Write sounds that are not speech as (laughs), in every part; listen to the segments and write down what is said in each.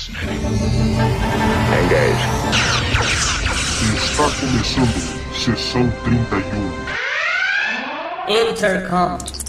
fascinating. Engage. Está começando sessão 31. Intercom.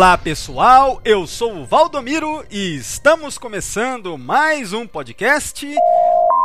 Olá pessoal, eu sou o Valdomiro e estamos começando mais um podcast.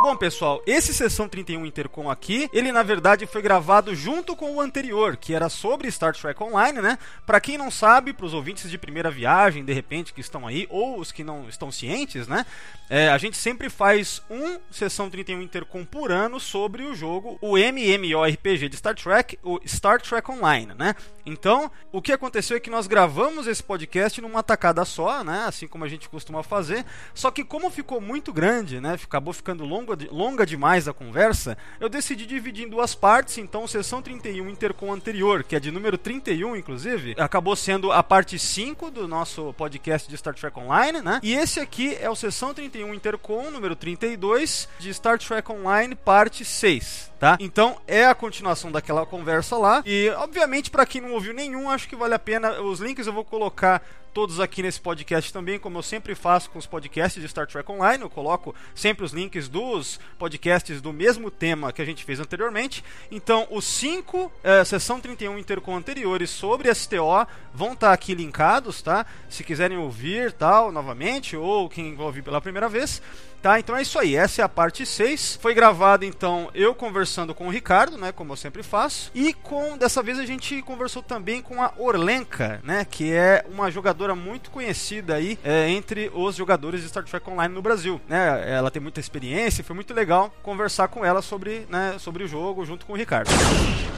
Bom pessoal, esse Sessão 31 Intercom aqui, ele na verdade foi gravado junto com o anterior, que era sobre Star Trek Online, né? Para quem não sabe, para os ouvintes de primeira viagem, de repente, que estão aí, ou os que não estão cientes, né? É, a gente sempre faz um Sessão 31 Intercom por ano sobre o jogo, o MMORPG de Star Trek, o Star Trek Online, né? Então, o que aconteceu é que nós gravamos esse podcast numa tacada só, né? Assim como a gente costuma fazer. Só que como ficou muito grande, né? Acabou ficando longa, demais a conversa, eu decidi dividir em duas partes. Então, sessão 31 Intercom anterior, que é de número 31, inclusive, acabou sendo a parte 5 do nosso podcast de Star Trek Online, né? E esse aqui é o sessão 31 Intercom número 32 de Star Trek Online, parte 6 tá? Então é a continuação daquela conversa lá. E obviamente para quem não ouviu nenhum, acho que vale a pena. Os links eu vou colocar todos aqui nesse podcast também, como eu sempre faço com os podcasts de Star Trek Online. Eu coloco sempre os links dos podcasts do mesmo tema que a gente fez anteriormente. Então, os cinco é, sessão 31 Intercom anteriores sobre STO vão estar tá aqui linkados, tá? Se quiserem ouvir tal novamente, ou quem vai ouvir pela primeira vez. Tá, então é isso aí. Essa é a parte 6. Foi gravado então eu conversando com o Ricardo, né, como eu sempre faço, e com dessa vez a gente conversou também com a Orlenka, né, que é uma jogadora muito conhecida aí é, entre os jogadores de Star Trek Online no Brasil, né? Ela tem muita experiência, foi muito legal conversar com ela sobre, né, sobre o jogo junto com o Ricardo.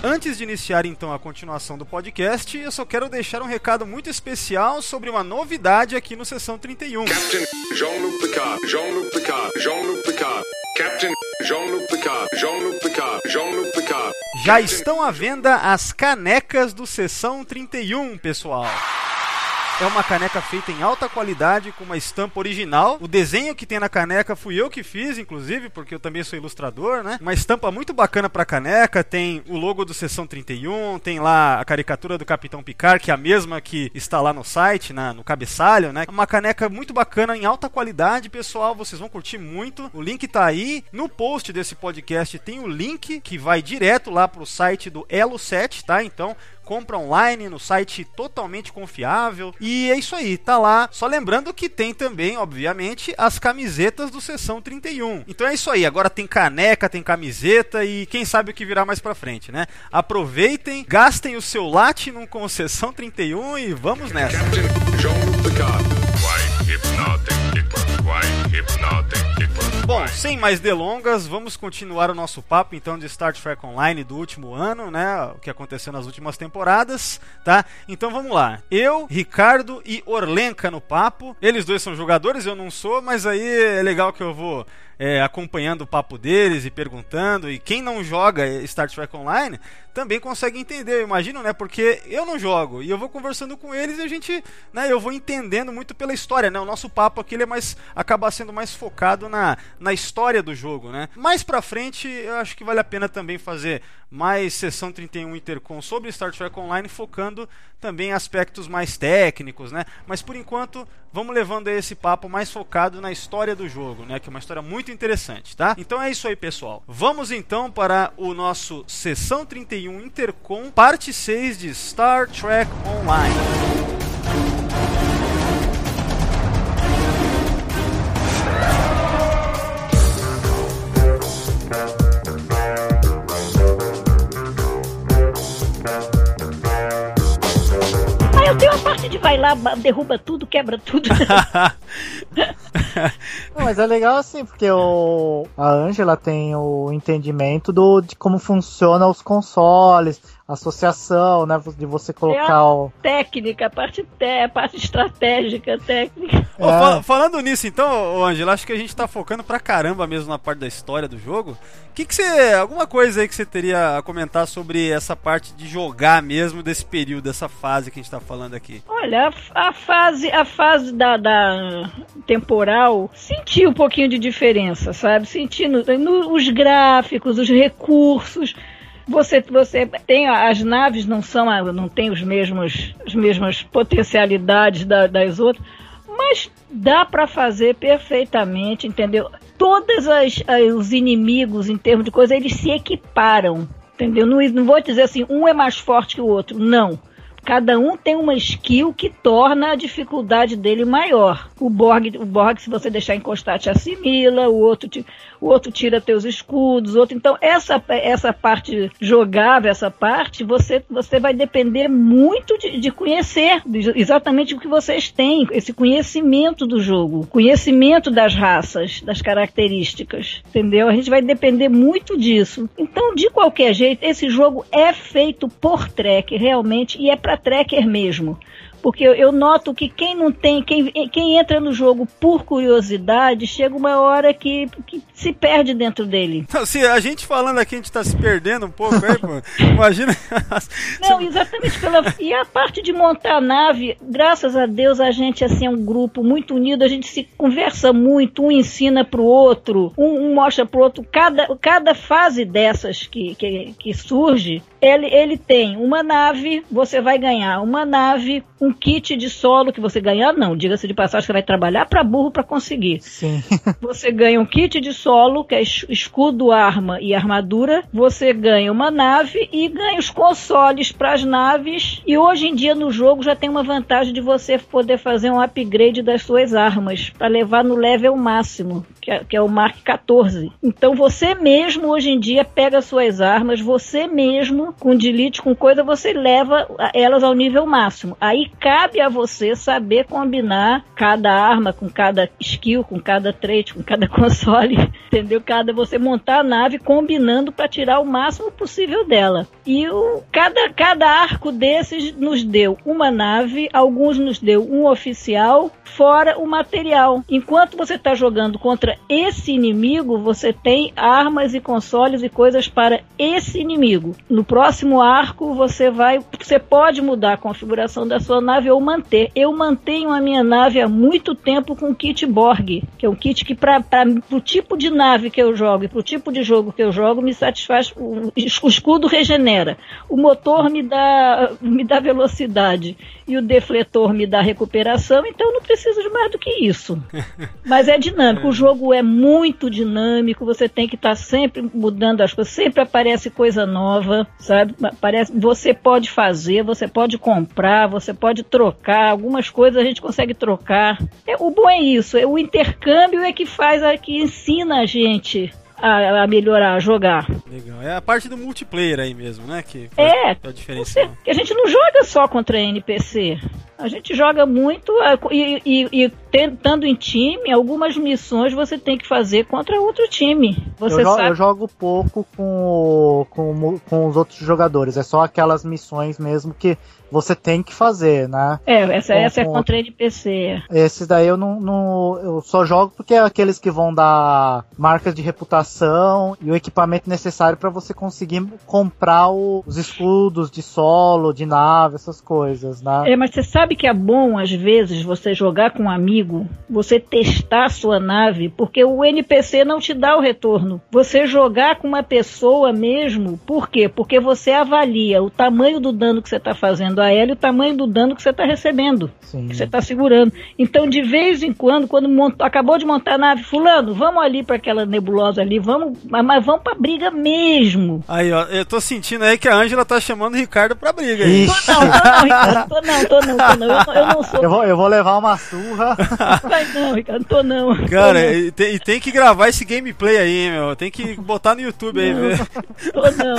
Antes de iniciar então a continuação do podcast, eu só quero deixar um recado muito especial sobre uma novidade aqui no sessão 31. Captain Jean-Luc Picard. Jean-Luc Picard. Jean-Luc Picard. Captain Jean-Luc Picard. Jean-Luc Picard. Jean-Luc Picard. Já estão à venda as canecas do sessão 31, pessoal. É uma caneca feita em alta qualidade, com uma estampa original. O desenho que tem na caneca fui eu que fiz, inclusive, porque eu também sou ilustrador, né? Uma estampa muito bacana pra caneca. Tem o logo do Sessão 31, tem lá a caricatura do Capitão Picard, que é a mesma que está lá no site, na, no cabeçalho, né? Uma caneca muito bacana, em alta qualidade, pessoal. Vocês vão curtir muito. O link tá aí. No post desse podcast tem o link que vai direto lá pro site do Elo 7, tá? Então, compra online no site totalmente confiável. E é isso aí, tá lá. Só lembrando que tem também, obviamente, as camisetas do Sessão 31. Então é isso aí, agora tem caneca, tem camiseta e quem sabe o que virá mais pra frente, né? Aproveitem, gastem o seu Latinum com Sessão 31 e vamos nessa. Captain? Bom, sem mais delongas, vamos continuar o nosso papo então de Star Trek Online do último ano, né? O que aconteceu nas últimas temporadas, tá? Então vamos lá. Eu, Ricardo e Orlenka no papo. Eles dois são jogadores, eu não sou, mas aí é legal que eu vou é, acompanhando o papo deles e perguntando. E quem não joga Star Trek Online também consegue entender, eu imagino, né? Porque eu não jogo e eu vou conversando com eles e a gente, né? Eu vou entendendo muito pela história, né? O nosso papo aqui ele é mais acaba sendo mais focado na, na história do jogo, né? Mais pra frente, eu acho que vale a pena também fazer mais sessão 31 Intercom sobre Star Trek Online, focando também em aspectos mais técnicos, né? Mas por enquanto, vamos levando esse papo mais focado na história do jogo, né? Que é uma história muito interessante, tá? Então é isso aí, pessoal. Vamos então para o nosso sessão 31 Intercom, parte 6 de Star Trek Online. Eu tenho uma parte de vai lá, ba- derruba tudo, quebra tudo. (laughs) Não, mas é legal assim, porque o, a Angela tem o entendimento do, de como funcionam os consoles, associação, né? De você É colocar a o. técnica, a parte, te, a parte estratégica, técnica. É. fal- falando nisso, então, Angela, acho que a gente tá focando pra caramba mesmo na parte da história do jogo. O que, que você. Alguma coisa aí que você teria a comentar sobre essa parte de jogar mesmo desse período, dessa fase que a gente tá falando aqui? Olha, a, a fase, a fase da, da temporal senti um pouquinho de diferença, sabe? Senti no- no- os gráficos, os recursos. Você, você tem as naves não são não tem os mesmos as mesmas potencialidades da- das outras, mas dá para fazer perfeitamente, entendeu? Todos os inimigos em termos de coisa eles se equiparam, entendeu? Não, não vou dizer assim um é mais forte que o outro, não. Cada um tem uma skill que torna a dificuldade dele maior. O Borg, o Borg se você deixar encostar, te assimila, o outro, te- o outro tira teus escudos, outro. Então, essa, essa parte jogável, essa parte, você, você vai depender muito de, de conhecer exatamente o que vocês têm, esse conhecimento do jogo, conhecimento das raças, das características, entendeu? A gente vai depender muito disso. Então, de qualquer jeito, esse jogo é feito por tracker, realmente, e é para tracker mesmo. Porque eu, eu noto que quem não tem, quem, quem entra no jogo por curiosidade, chega uma hora que, que se perde dentro dele. Não, (laughs) Se a gente falando aqui, a gente tá se perdendo um pouco aí, pô. Imagina. (laughs) Não, exatamente pela. E a parte de montar a nave, graças a Deus a gente assim é um grupo muito unido, a gente se conversa muito, um ensina pro outro, um, um mostra pro outro. Cada, cada fase dessas que, que, que surge, ele, ele tem uma nave, você vai ganhar uma nave, um kit de solo que você ganhar, não, diga-se de passagem, você vai trabalhar para burro para conseguir. Sim. (laughs) Você ganha um kit de solo, que é es- escudo, arma e armadura. Você ganha uma nave e ganha os consoles para as naves. E hoje em dia no jogo já tem uma vantagem de você poder fazer um upgrade das suas armas para levar no level máximo, que é, que é o Mark 14. Então você mesmo hoje em dia pega suas armas, você mesmo com delete, com coisa, você leva elas ao nível máximo. Aí cabe a você saber combinar cada arma com cada skill, com cada trait, com cada (laughs) console, entendeu? Cada você montar a nave combinando para tirar o máximo possível dela. E o, cada, cada arco desses nos deu uma nave, alguns nos deu um oficial, fora o material. Enquanto você está jogando contra esse inimigo, você tem armas e consoles e coisas para esse inimigo. No próximo arco, você vai, você pode mudar a configuração da sua nave ou manter. Eu mantenho a minha nave há muito tempo com o kit Borg, que é um kit que para o tipo de nave que eu jogo e para o tipo de jogo que eu jogo me satisfaz. O, o escudo regenera, o motor me dá me dá velocidade e o defletor me dá recuperação. Então eu não preciso de mais do que isso. (laughs) Mas é dinâmico. O jogo é muito dinâmico. Você tem que estar sempre mudando as coisas. Sempre aparece coisa nova, sabe? Aparece, você pode fazer, você pode comprar, você pode trocar. Algumas coisas a gente consegue trocar. É, o bom é isso. É, o intercâmbio é que faz, é que ensina a gente a, a melhorar, a jogar. Legal. É a parte do multiplayer aí mesmo, né? Que É, a diferença. Que a gente não joga só contra NPC. A gente joga muito é, e, e, e tentando em time, algumas missões você tem que fazer contra outro time. Você eu, jo- sabe. eu jogo pouco com, com, com os outros jogadores. É só aquelas missões mesmo que você tem que fazer, né? É, essa, com- essa é com contra NPC. Esses daí eu não, não- Eu só jogo porque é aqueles que vão dar marcas de reputação e o equipamento necessário para você conseguir comprar o- os escudos de solo, de nave, essas coisas, né? É, mas você sabe que é bom, às vezes, você jogar com um amigo, você testar a sua nave, porque o NPC não te dá o retorno. Você jogar com uma pessoa mesmo, por quê? Porque você avalia o tamanho do dano que você está fazendo a ela e o tamanho do dano que você está recebendo, Sim. que você está segurando. Então, de vez em quando, quando monta- acabou de montar a nave, fulano, vamos ali para aquela nebulosa ali, vamos, mas mas vamos para briga mesmo. Aí, ó, eu tô sentindo aí que a Ângela tá chamando o Ricardo pra briga aí. Ixi, Não, não, não, Ricardo, tô não, tô não, tô não. Eu, não- eu não sou. eu vou, eu vou levar uma surra. (laughs) Vai não, Ricardo, tô não. Tô Cara, não. e tem, e tem que gravar esse gameplay aí, hein, meu. Tem que botar no YouTube aí, ver. Tô não.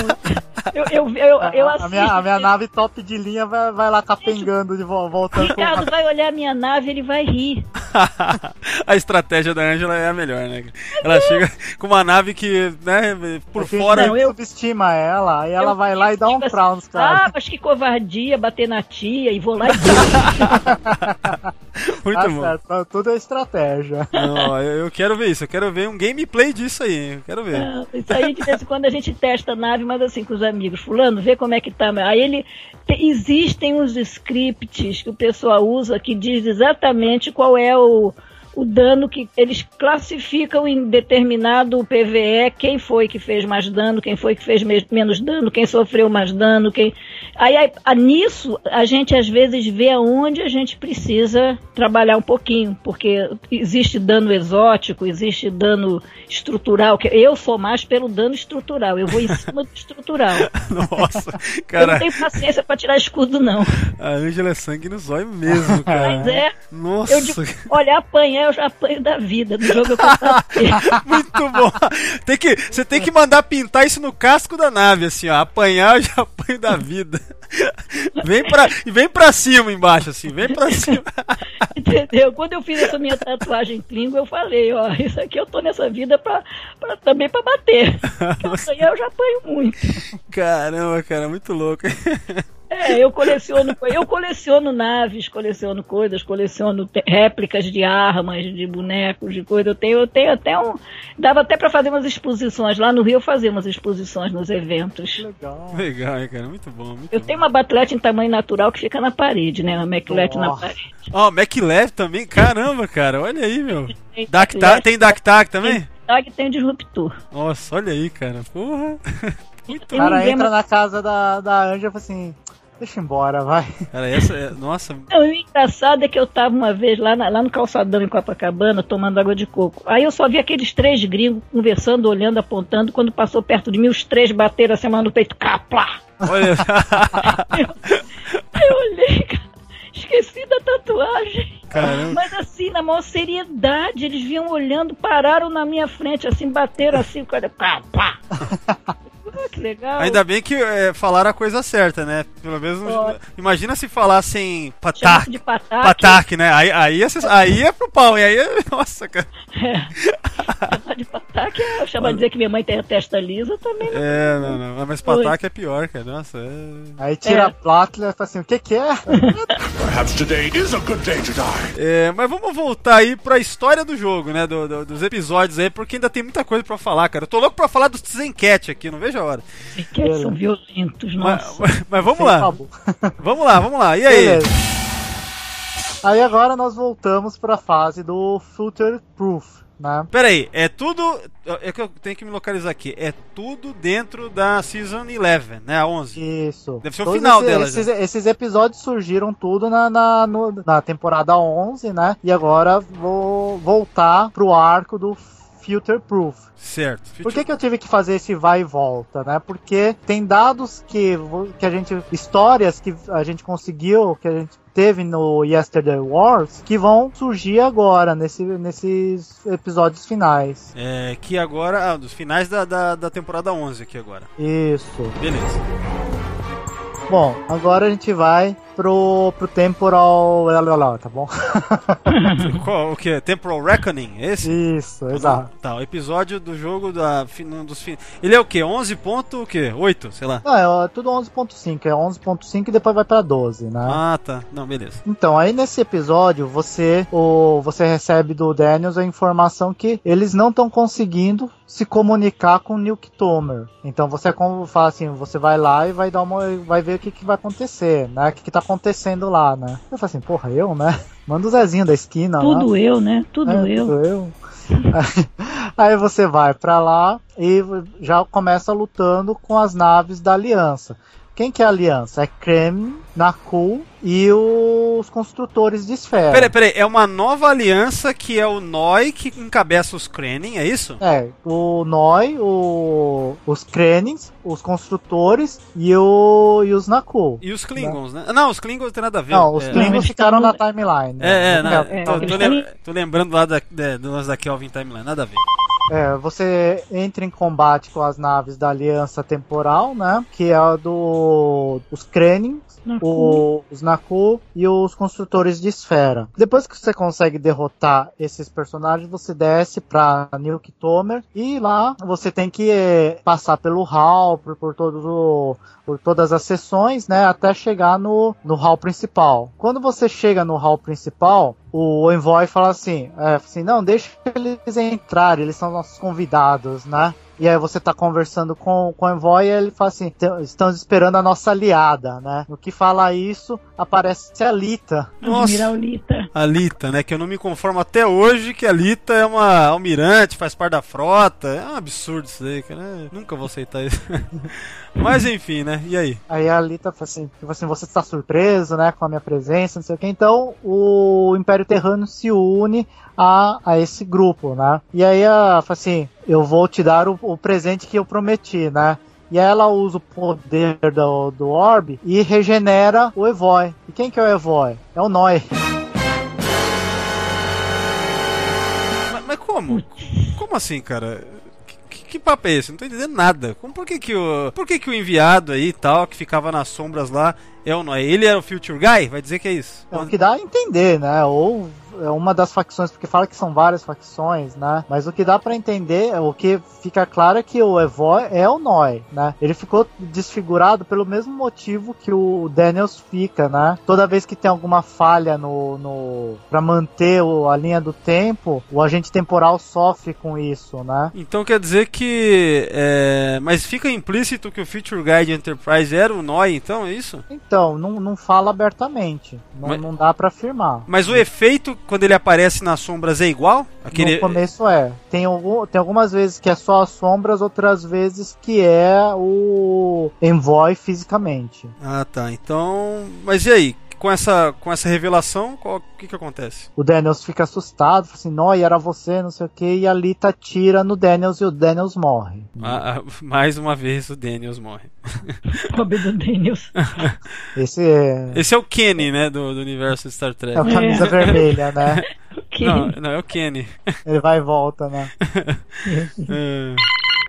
Eu, eu, eu, eu a, assisto. minha, a minha nave top de linha vai, vai lá capengando de vo- voltando pro Ricardo vai olhar minha nave, ele vai rir. (laughs) a estratégia da Angela é a melhor, né? Ela chega com uma nave que, né, por A gente fora. Não, eu- subestima ela, aí ela Eu vai lá e dá um assim, frau nos caras. Ah, mas que covardia bater na tia e vou lá e (laughs) (laughs) Muito Tá bom. certo, tudo é estratégia. Não, eu, eu quero ver isso, eu quero ver um gameplay disso aí, eu quero ver. Não, Isso aí de vez em quando a gente testa a nave, mas assim, com os amigos, fulano, vê como é que tá. Aí ele. te- existem uns scripts que o pessoal usa que diz exatamente qual é o, o dano que eles classificam em determinado PVE, quem foi que fez mais dano, quem foi que fez me- menos dano, quem sofreu mais dano, quem. Aí, aí, a- nisso a gente às vezes vê aonde a gente precisa trabalhar um pouquinho, porque existe dano exótico, existe dano estrutural, que eu sou mais pelo dano estrutural, eu vou em cima do estrutural. (laughs) Nossa, Eu cara, não tenho paciência pra tirar escudo, não. a Angela é sangue nos olhos mesmo, (laughs) cara. Mas é, Nossa, eu digo, olha, apanhar eu já apanho da vida, no jogo eu (laughs) muito bom. Tem que, você tem que mandar pintar isso no casco da nave, assim, ó. Apanhar eu já apanho da vida. Vem pra, e vem pra cima embaixo, assim, vem pra cima. Entendeu? Quando eu fiz essa minha tatuagem Klingon, eu falei, ó, isso aqui eu tô nessa vida pra, pra- também pra bater. (laughs) Porque apanhar eu já apanho muito. Caramba, cara, muito louco. É, eu coleciono, eu coleciono naves, coleciono coisas, coleciono réplicas de armas, de bonecos, de coisa. Eu tenho, eu tenho até um. Dava até pra fazer umas exposições. Lá no Rio eu fazia umas exposições nos eventos. Legal. Legal, hein, cara, muito bom. Muito Eu bom. tenho uma batlete em tamanho natural que fica na parede, né? Uma McLete na parede. Ó, MacLev também, caramba, cara, olha aí, meu. Tem Dactag, tem Dactag também? Tag tem disruptor. Nossa, olha aí, cara, porra. (laughs) Muito O cara entra na casa da, da Anja e fala assim: deixa embora, vai. Cara, essa é. Nossa, Não, e o engraçado é que eu tava uma vez lá, na- lá no calçadão em Copacabana tomando água de coco. Aí eu só vi aqueles três gringos conversando, olhando, apontando. Quando passou perto de mim, os três bateram a semana no peito. Caplá! olha. Aí eu olhei, cara, esqueci da tatuagem. Caramba. Mas assim, na maior seriedade, eles vinham olhando, pararam na minha frente, assim, bateram assim, o cara. Pá, pá. Ah, que legal. Ainda bem que é, falaram a coisa certa, né? Pelo menos. Imagina se falassem pataque. de pataque. Pataque, né? Aí, aí, é, aí é pro pau, e aí é. (laughs) Nossa, cara. Chamar de pataque é chamar de dizer que minha mãe tem a testa lisa também. não. É, não, não. Mas pataque é pior, cara. Nossa, é. Aí tira É. a plátula e fala assim: o que que é? Perhaps today is a good day to die. É, mas vamos voltar aí pra história do jogo, né? do- do- dos episódios aí, porque ainda tem muita coisa pra falar, cara. Eu tô louco pra falar dos Zencat aqui, não vejo a hora. Que eles são violentos, Mas, nossa. mas- mas vamos Sem lá. tabu. (laughs) Vamos lá, vamos lá. E aí? Beleza. Aí agora nós voltamos pra fase do Future Proof, né? Pera aí, é tudo. É que eu tenho que me localizar aqui. É tudo dentro da Season 11, né? A 11. Isso. Deve ser o Todos final esses, dela Esses, esses episódios surgiram tudo na, na, no- na temporada 11, né? E agora vou voltar pro arco do Future Proof. Certo. Por que, que eu tive que fazer esse vai e volta, né? Porque tem dados que, que a gente. histórias que a gente conseguiu, que a gente teve no Yesterday Wars, que vão surgir agora, nesse, nesses episódios finais. É, que agora. Ah, dos finais da, da, da temporada 11 aqui agora. Isso. Beleza. Bom, agora a gente vai pro, pro temporal. lá, lá, lá, Tá bom? (laughs) Qual, o que? Temporal Reckoning? Esse? Isso, exato. Tá, o episódio do jogo da, dos fin... Ele é o quê? 11 ponto o quê? 8, sei lá. Não, é tudo 11.5, é 11.5 e depois vai pra 12, né? Ah, tá. Não, beleza. Então, aí nesse episódio, você o, você recebe do Daniels a informação que eles não estão conseguindo se comunicar com o Nuke Tomer. Então você como fala assim, você vai lá e vai dar uma vai ver o que, que vai acontecer, né? O que, que tá acontecendo lá, né? Eu falo assim, porra, eu, né? Manda o Zezinho da esquina lá. Tudo eu, né? Tudo É, eu. tudo eu. (laughs) Aí você vai pra lá e já começa lutando com as naves da Aliança. Quem que é a Aliança? É Kremlin, Nakul e os construtores de esfera. Peraí, peraí. É uma nova aliança que é o Noi que encabeça os Krenin, é isso? É, o Noi, o, os Krenins, os construtores e, o, e os Nakul. E os Klingons, né? Não, os Klingons não tem nada a ver. Não, os é. Klingons ficaram na estão- timeline. É, é, né? não, É, tô, tô tão- lem- tô lembrando lá da, da, do lance da Kelvin Timeline, nada a ver. É, você entra em combate com as naves da Aliança Temporal, né? Que é a do os Krenin, o- os Naku e os construtores de esfera. Depois que você consegue derrotar esses personagens, você desce pra Tomer e lá você tem que eh, passar pelo hall, por, por o- por todas as sessões, né, até chegar no, no hall principal. Quando você chega no hall principal, o envoy fala assim, é, assim, não, deixa eles entrarem, eles são nossos convidados, né? E aí você tá conversando com, com o envoy e ele fala assim, "Tem- estamos esperando a nossa aliada, né? No que fala isso, aparece a Lita. Nossa. Admiral Lita. A Lita, né? Que eu não me conformo até hoje que a Lita é uma almirante, faz parte da frota. É um absurdo isso daí, cara. Eu Nunca vou aceitar isso. (laughs) Mas enfim, né? E aí? Aí a Lita fala assim, tipo assim, você está surpreso, né, com a minha presença, não sei o que. Então o Império Terrano se une a, a esse grupo, né? E aí ela fala assim, eu vou te dar o, o presente que eu prometi, né? E aí ela usa o poder do, do Orb e regenera o Evoy. E quem que é o Evoy? É o Noi. Mas, mas como? Como assim, cara? Que, que papo é esse? Não tô entendendo nada. Como, por que que o, por que que o enviado aí e tal, que ficava nas sombras lá, é o Noé? Ele era o Future Guy? Vai dizer que é isso? É o que dá a entender, né? Ou é uma das facções, porque fala que são várias facções, né? Mas o que dá pra entender, o que fica claro é que o Evoy é o Noi, né? Ele ficou desfigurado pelo mesmo motivo que o Daniels fica, né? Toda vez que tem alguma falha no, no para manter o- a linha do tempo, o agente temporal sofre com isso, né? Então quer dizer que. é, Mas fica implícito que o Future Guide Enterprise era o Noi, então, é isso? Então, não, não fala abertamente, não, Mas- não dá pra afirmar. Mas o efeito, quando ele aparece nas sombras, é igual? Aquele... No começo é. Tem, algum, tem algumas vezes que é só as sombras, outras vezes que é o Envoy fisicamente. Ah, tá. Então. Mas e aí? Com essa, com essa revelação, o que que acontece? O Daniels fica assustado, fala assim, não, era você, não sei o que, e a Lita tira no Daniels e o Daniels morre. Ah, ah, mais uma vez o Daniels morre. (laughs) Pobre do Daniels. (laughs) Esse é, Esse é o Kenny, né? Do, do universo Star Trek. é o camisa vermelha, né? (laughs) Não, não, é o Kenny. Ele vai e volta, né? É.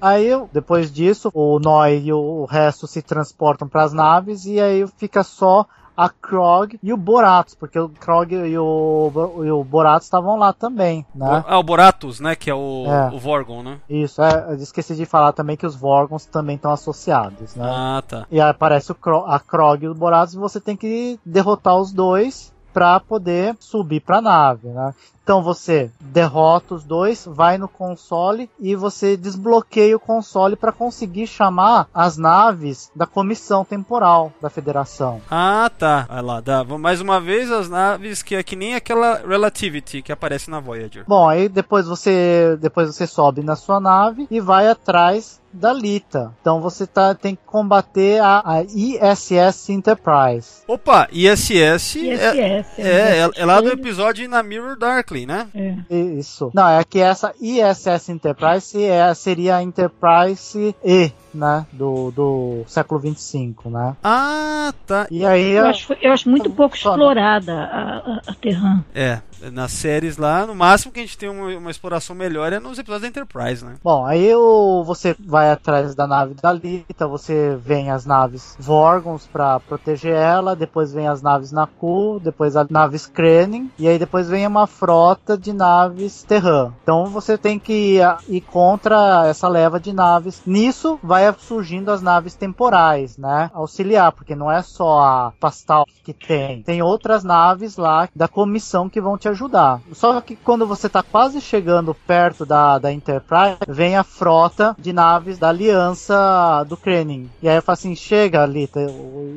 Aí, depois disso, o Noi e o resto se transportam para as naves e aí fica só a Krog e o Boratos, porque o Krog e o, e o Boratos estavam lá também, né? Ah, o Boratus, né? Que é o, É. o Vorgon, né? Isso, é, eu esqueci de falar também que os Vorgons também estão associados, né? Ah, tá. E aí aparece o a Krog e o Boratos e você tem que derrotar os dois para poder subir para a nave, né? Então você derrota os dois, vai no console e você desbloqueia o console para conseguir chamar as naves da comissão temporal da Federação. Ah, tá. Vai lá, dá. Mais uma vez, as naves que é que nem aquela Relativity que aparece na Voyager. Bom, aí depois você depois você sobe na sua nave e vai atrás da Lita. Então você tá, tem que combater a, a ISS Enterprise. Opa, ISS, é, ISS. é, é, é lá do episódio na Mirror Darkly, né? É. Isso. Não, é que essa ISS Enterprise é, seria a Enterprise E, né? Do, do século 25, né? Ah, tá. E aí. Eu acho, eu acho muito pouco Só- explorada a, a, a Terran. É, nas séries lá, no máximo que a gente tem uma, uma exploração melhor é nos episódios da Enterprise, né? Bom, aí o, você vai atrás da nave da Lita, você vem as naves Vorgons pra proteger ela, depois vem as naves Naku, depois as naves Krenin, e aí depois vem uma frota de naves Terran. Então você tem que ir, ir contra essa leva de naves. Nisso vai surgindo as naves temporais, né? Auxiliar, porque não é só a Pastal que tem, tem outras naves lá da comissão que vão te ajudar. Só que quando você tá quase chegando perto da, da Enterprise, vem a frota de naves da aliança do Krenin. E aí eu falo assim: chega, Lita,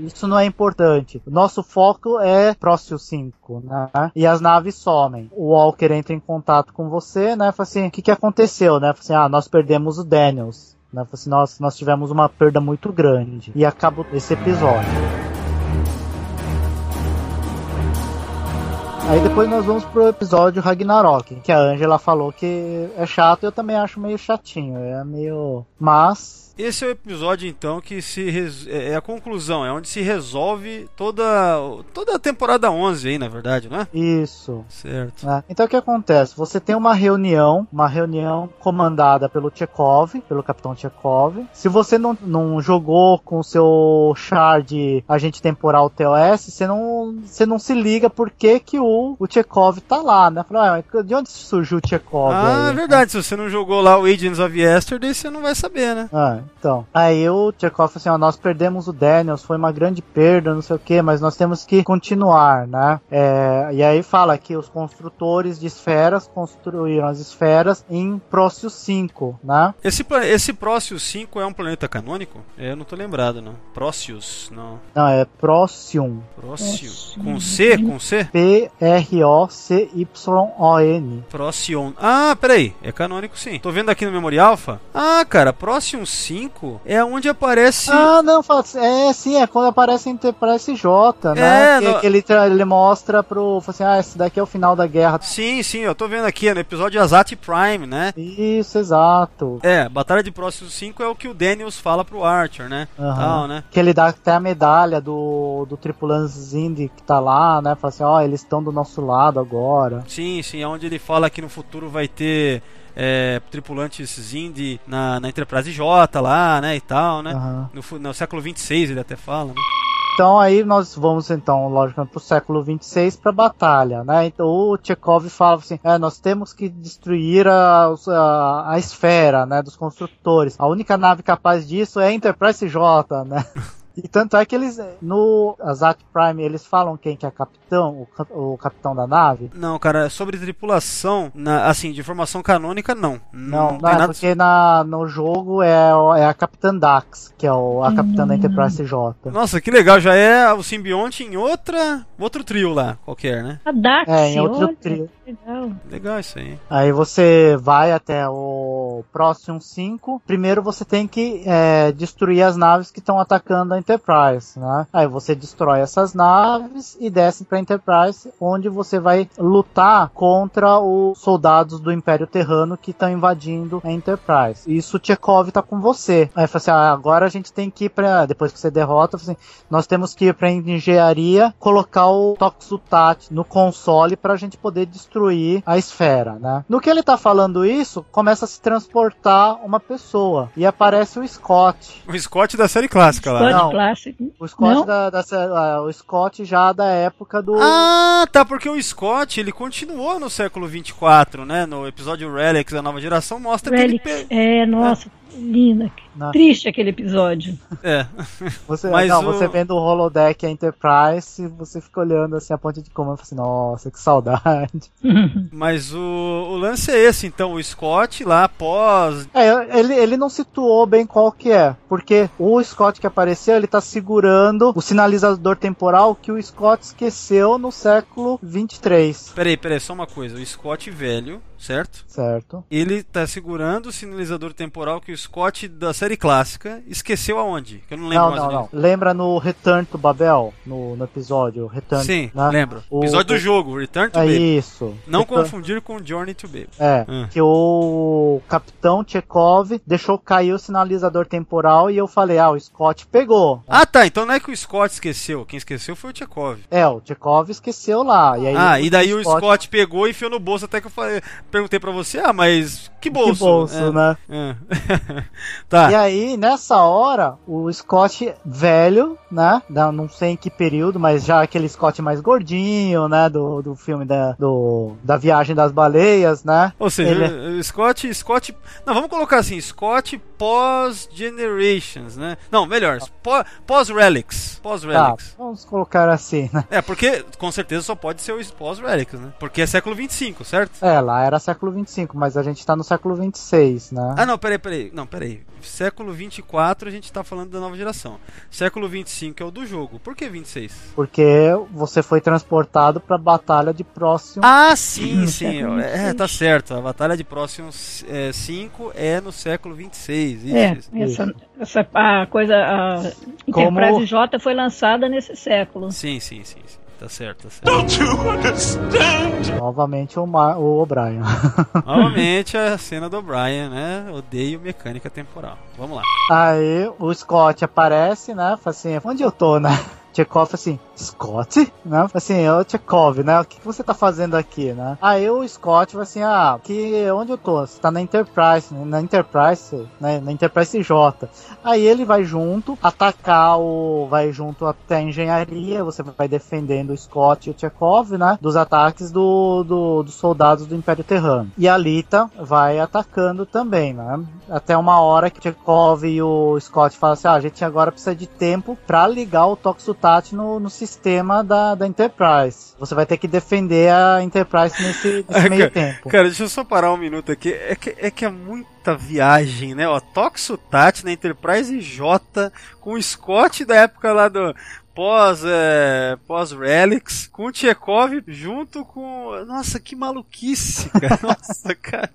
isso não é importante. Nosso foco é Próximo 5, né? E as naves somem. O Walker entra em contato com você, né? Fala assim: o que, que aconteceu, né? Fala assim: ah, nós perdemos o Daniels. Né? Assim, nós, nós tivemos uma perda muito grande. E acaba esse episódio. Aí depois nós vamos pro episódio Ragnarok, que a Angela falou que é chato, eu também acho meio chatinho, é meio... Mas Esse é o episódio, então, que se res- é é a conclusão, é onde se resolve toda, toda a temporada 11 aí, na verdade, não é? isso. Certo. né? Então o que acontece? Você tem uma reunião, uma reunião comandada pelo Chekhov, pelo Capitão Chekhov. Se você não, não jogou com o seu char de agente temporal TOS, você não, você não se liga por que, que o, o Chekhov tá lá, né? Fala, "Ah, de onde surgiu o Chekhov? Ah, aí?" é verdade. Se você não jogou lá o Agents of Yesterday, você não vai saber, né? Então. Aí o falou assim, ó, nós perdemos o Daniels, foi uma grande perda, não sei o que, mas nós temos que continuar, né? É, e aí fala que os construtores de esferas construíram as esferas em Prócio 5, né? Esse, esse Prócius 5 é um planeta canônico? É, eu não tô lembrado, não. Prócius, não. Não, é Prócium. Prócio. Com C? Com C? P-R-O-C-Y-O-N. Procyon. Ah, peraí. É canônico sim. Tô vendo aqui no Memory Alpha. Ah, cara, Procyon 5 é onde aparece. Ah, não, fala assim, é sim, é quando aparece Enterprise J, né? É, que, no- que ele, ele mostra pro. fala assim, ah, esse daqui é o final da guerra. Sim, sim, eu tô vendo aqui, é no episódio Azat Prime, né? Isso, exato. É, Batalha de Próximo 5 é o que o Daniels fala pro Archer, né? Aham. Tal, né? Que ele dá até a medalha do, do tripulante Zindi que tá lá, né? Fala assim, ó, eles estão do nosso lado agora. Sim, sim, é onde ele fala que no futuro vai ter é, tripulantes Zindi na, na Enterprise J lá, né? E tal, né? Aham. No, no século 26 ele até fala, né? Então aí nós vamos então, logicamente, pro século 26 pra batalha, né? Então o Chekhov fala assim, é, nós temos que destruir a, a, a esfera, né, dos construtores. A única nave capaz disso é a Enterprise J, né? (laughs) E tanto é que eles, no Azat Prime, eles falam quem que é capitão, o, o capitão da nave. Não, cara, sobre tripulação, na- assim, de formação canônica, não. Não, não, tem é nada. porque na, no jogo é, é a Capitã Dax, que é o- a capitã da Enterprise J. Nossa, que legal, já é o simbionte em outra, outro trio lá, qualquer, né? A Dax, É, em outro olha, trio. legal. Legal isso aí. Aí você vai até o próximo 5. Primeiro você tem que é, destruir as naves que estão atacando a Enterprise, né? Aí você destrói essas naves e desce pra Enterprise, onde você vai lutar contra os soldados do Império Terrano que estão invadindo a Enterprise. Isso o Chekhov tá com você. Aí fala assim, ah, agora a gente tem que ir pra... Depois que você derrota, assim, nós temos que ir pra engenharia, colocar o Toxutat no console pra gente poder destruir a esfera, né? No que ele tá falando isso, começa a se transportar uma pessoa e aparece o Scott. O Scott da série clássica lá. Scott Não. clássico. O Scott Não? da, da ah, o Scott já da época do Ah, tá, porque o Scott, ele continuou no século 24, né? No episódio Relics da nova geração, mostra Relic. que ele... É, nossa, linda. Não. Triste aquele episódio. É, Você, Mas não, o- você vendo o holodeck Enterprise, você fica olhando assim a ponte de comando e fala assim, nossa, que saudade. (laughs) mas o, o lance é esse, então, o Scott lá, após... É, ele, ele não situou bem qual que é, porque o Scott que apareceu, ele tá segurando o sinalizador temporal que o Scott esqueceu no século 23, Peraí, peraí, só uma coisa, o Scott velho, certo? certo? Ele tá segurando o sinalizador temporal que o Scott da série clássica esqueceu aonde? Que eu não lembro Não, mais não, não. Lembra no Return to Babel, no, no episódio Return, Sim, né? lembro. O- Episódio do o- jogo, Return to É Baby. isso. Não Return- confundir com Journey to Baby. É, Hum. que o capitão Chekhov deixou cair o sinalizador temporal e eu falei, ah, o Scott pegou. Ah, tá. Então não é que o Scott esqueceu. Quem esqueceu foi o Chekhov. É, o Chekhov esqueceu lá. E aí, ah, e daí o Scott- Scott pegou e enfiou no bolso. Até que eu falei, perguntei pra você, ah, mas que bolso? Que bolso, É, né? é. (laughs) tá. E aí, nessa hora, o Scott velho, né? Da, não sei em que período, mas já aquele Scott mais gordinho, né? Do, do filme da, do, da Viagem das Baleias, né? Ou seja, Ele- o Scott, Scott. Não, vamos colocar assim, Scott pós-Generations, né? Não, melhor, pó- pós-Relics. Tá, Pós-Relics. vamos colocar assim, né? É, porque com certeza só pode ser o pós-Relics, né? Porque é século 25, certo? É, lá era século 25, mas a gente tá no século 26, né? Ah, não, peraí, peraí. Não, peraí. Século 24 a gente tá falando da nova geração. Século 25 é o do jogo. Por que 26? Porque você foi transportado pra batalha de próximo. Ah, sim, sim. É, 26. tá certo. A Batalha de Próximos 5 é no século 26. Isso, É, isso. essa, essa a coisa, a Como- Enterprise J foi lançada nesse século. Sim, sim, sim, sim. Tá certo, tá certo. Novamente o, Ma- o O'Brien. (laughs) Novamente a cena do Brian, né? Odeio mecânica temporal. Vamos lá. Aí o Scott aparece, né? Fala assim, onde eu tô, né? Chekhov assim, Scott? Né? Assim, ô Chekhov, né? O que, você tá fazendo aqui, né? Aí o Scott vai assim, ah, que onde eu tô? Você tá na Enterprise, né? na Enterprise, né? Na Enterprise J. Aí ele vai junto, atacar o. vai junto até a engenharia, você vai defendendo o Scott e o Chekhov, né? Dos ataques do, do- dos soldados do Império Terrano. E a Lita vai atacando também, né? Até uma hora que o e o Scott falam assim: ah, a gente agora precisa de tempo pra ligar o No, no sistema da, da Enterprise. Você vai ter que defender a Enterprise nesse, (laughs) nesse meio tempo. Cara, deixa eu só parar um minuto aqui. É que é, que é muita viagem, né? Ó, Toxutat na Enterprise J com o Scott da época lá do pós é, pós Relics com o Chekhov junto com nossa que maluquice cara (laughs) nossa cara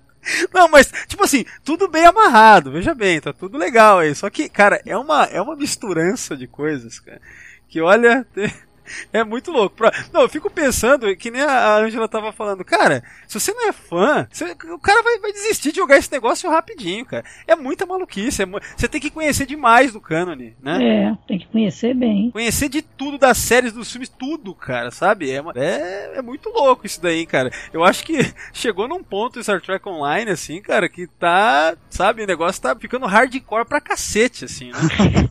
não, mas, tipo assim, tudo bem amarrado, veja bem, tá tudo legal aí. Só que, cara, é uma, é uma misturança de coisas, cara. Que olha, (laughs) (laughs) é muito louco. Pra- Não, eu fico pensando, que nem a Angela tava falando, cara, se você não é fã, você- o cara vai, vai desistir de jogar esse negócio rapidinho, cara. É muita maluquice, é você tem que conhecer demais do cânone, né? É, tem que conhecer bem. Conhecer de tudo das séries, dos filmes, tudo, cara, sabe? É, é, é muito louco isso daí, cara. Eu acho que (laughs) chegou num ponto em Star Trek Online, assim, cara, que tá, sabe, o negócio tá ficando hardcore pra cacete, assim, né?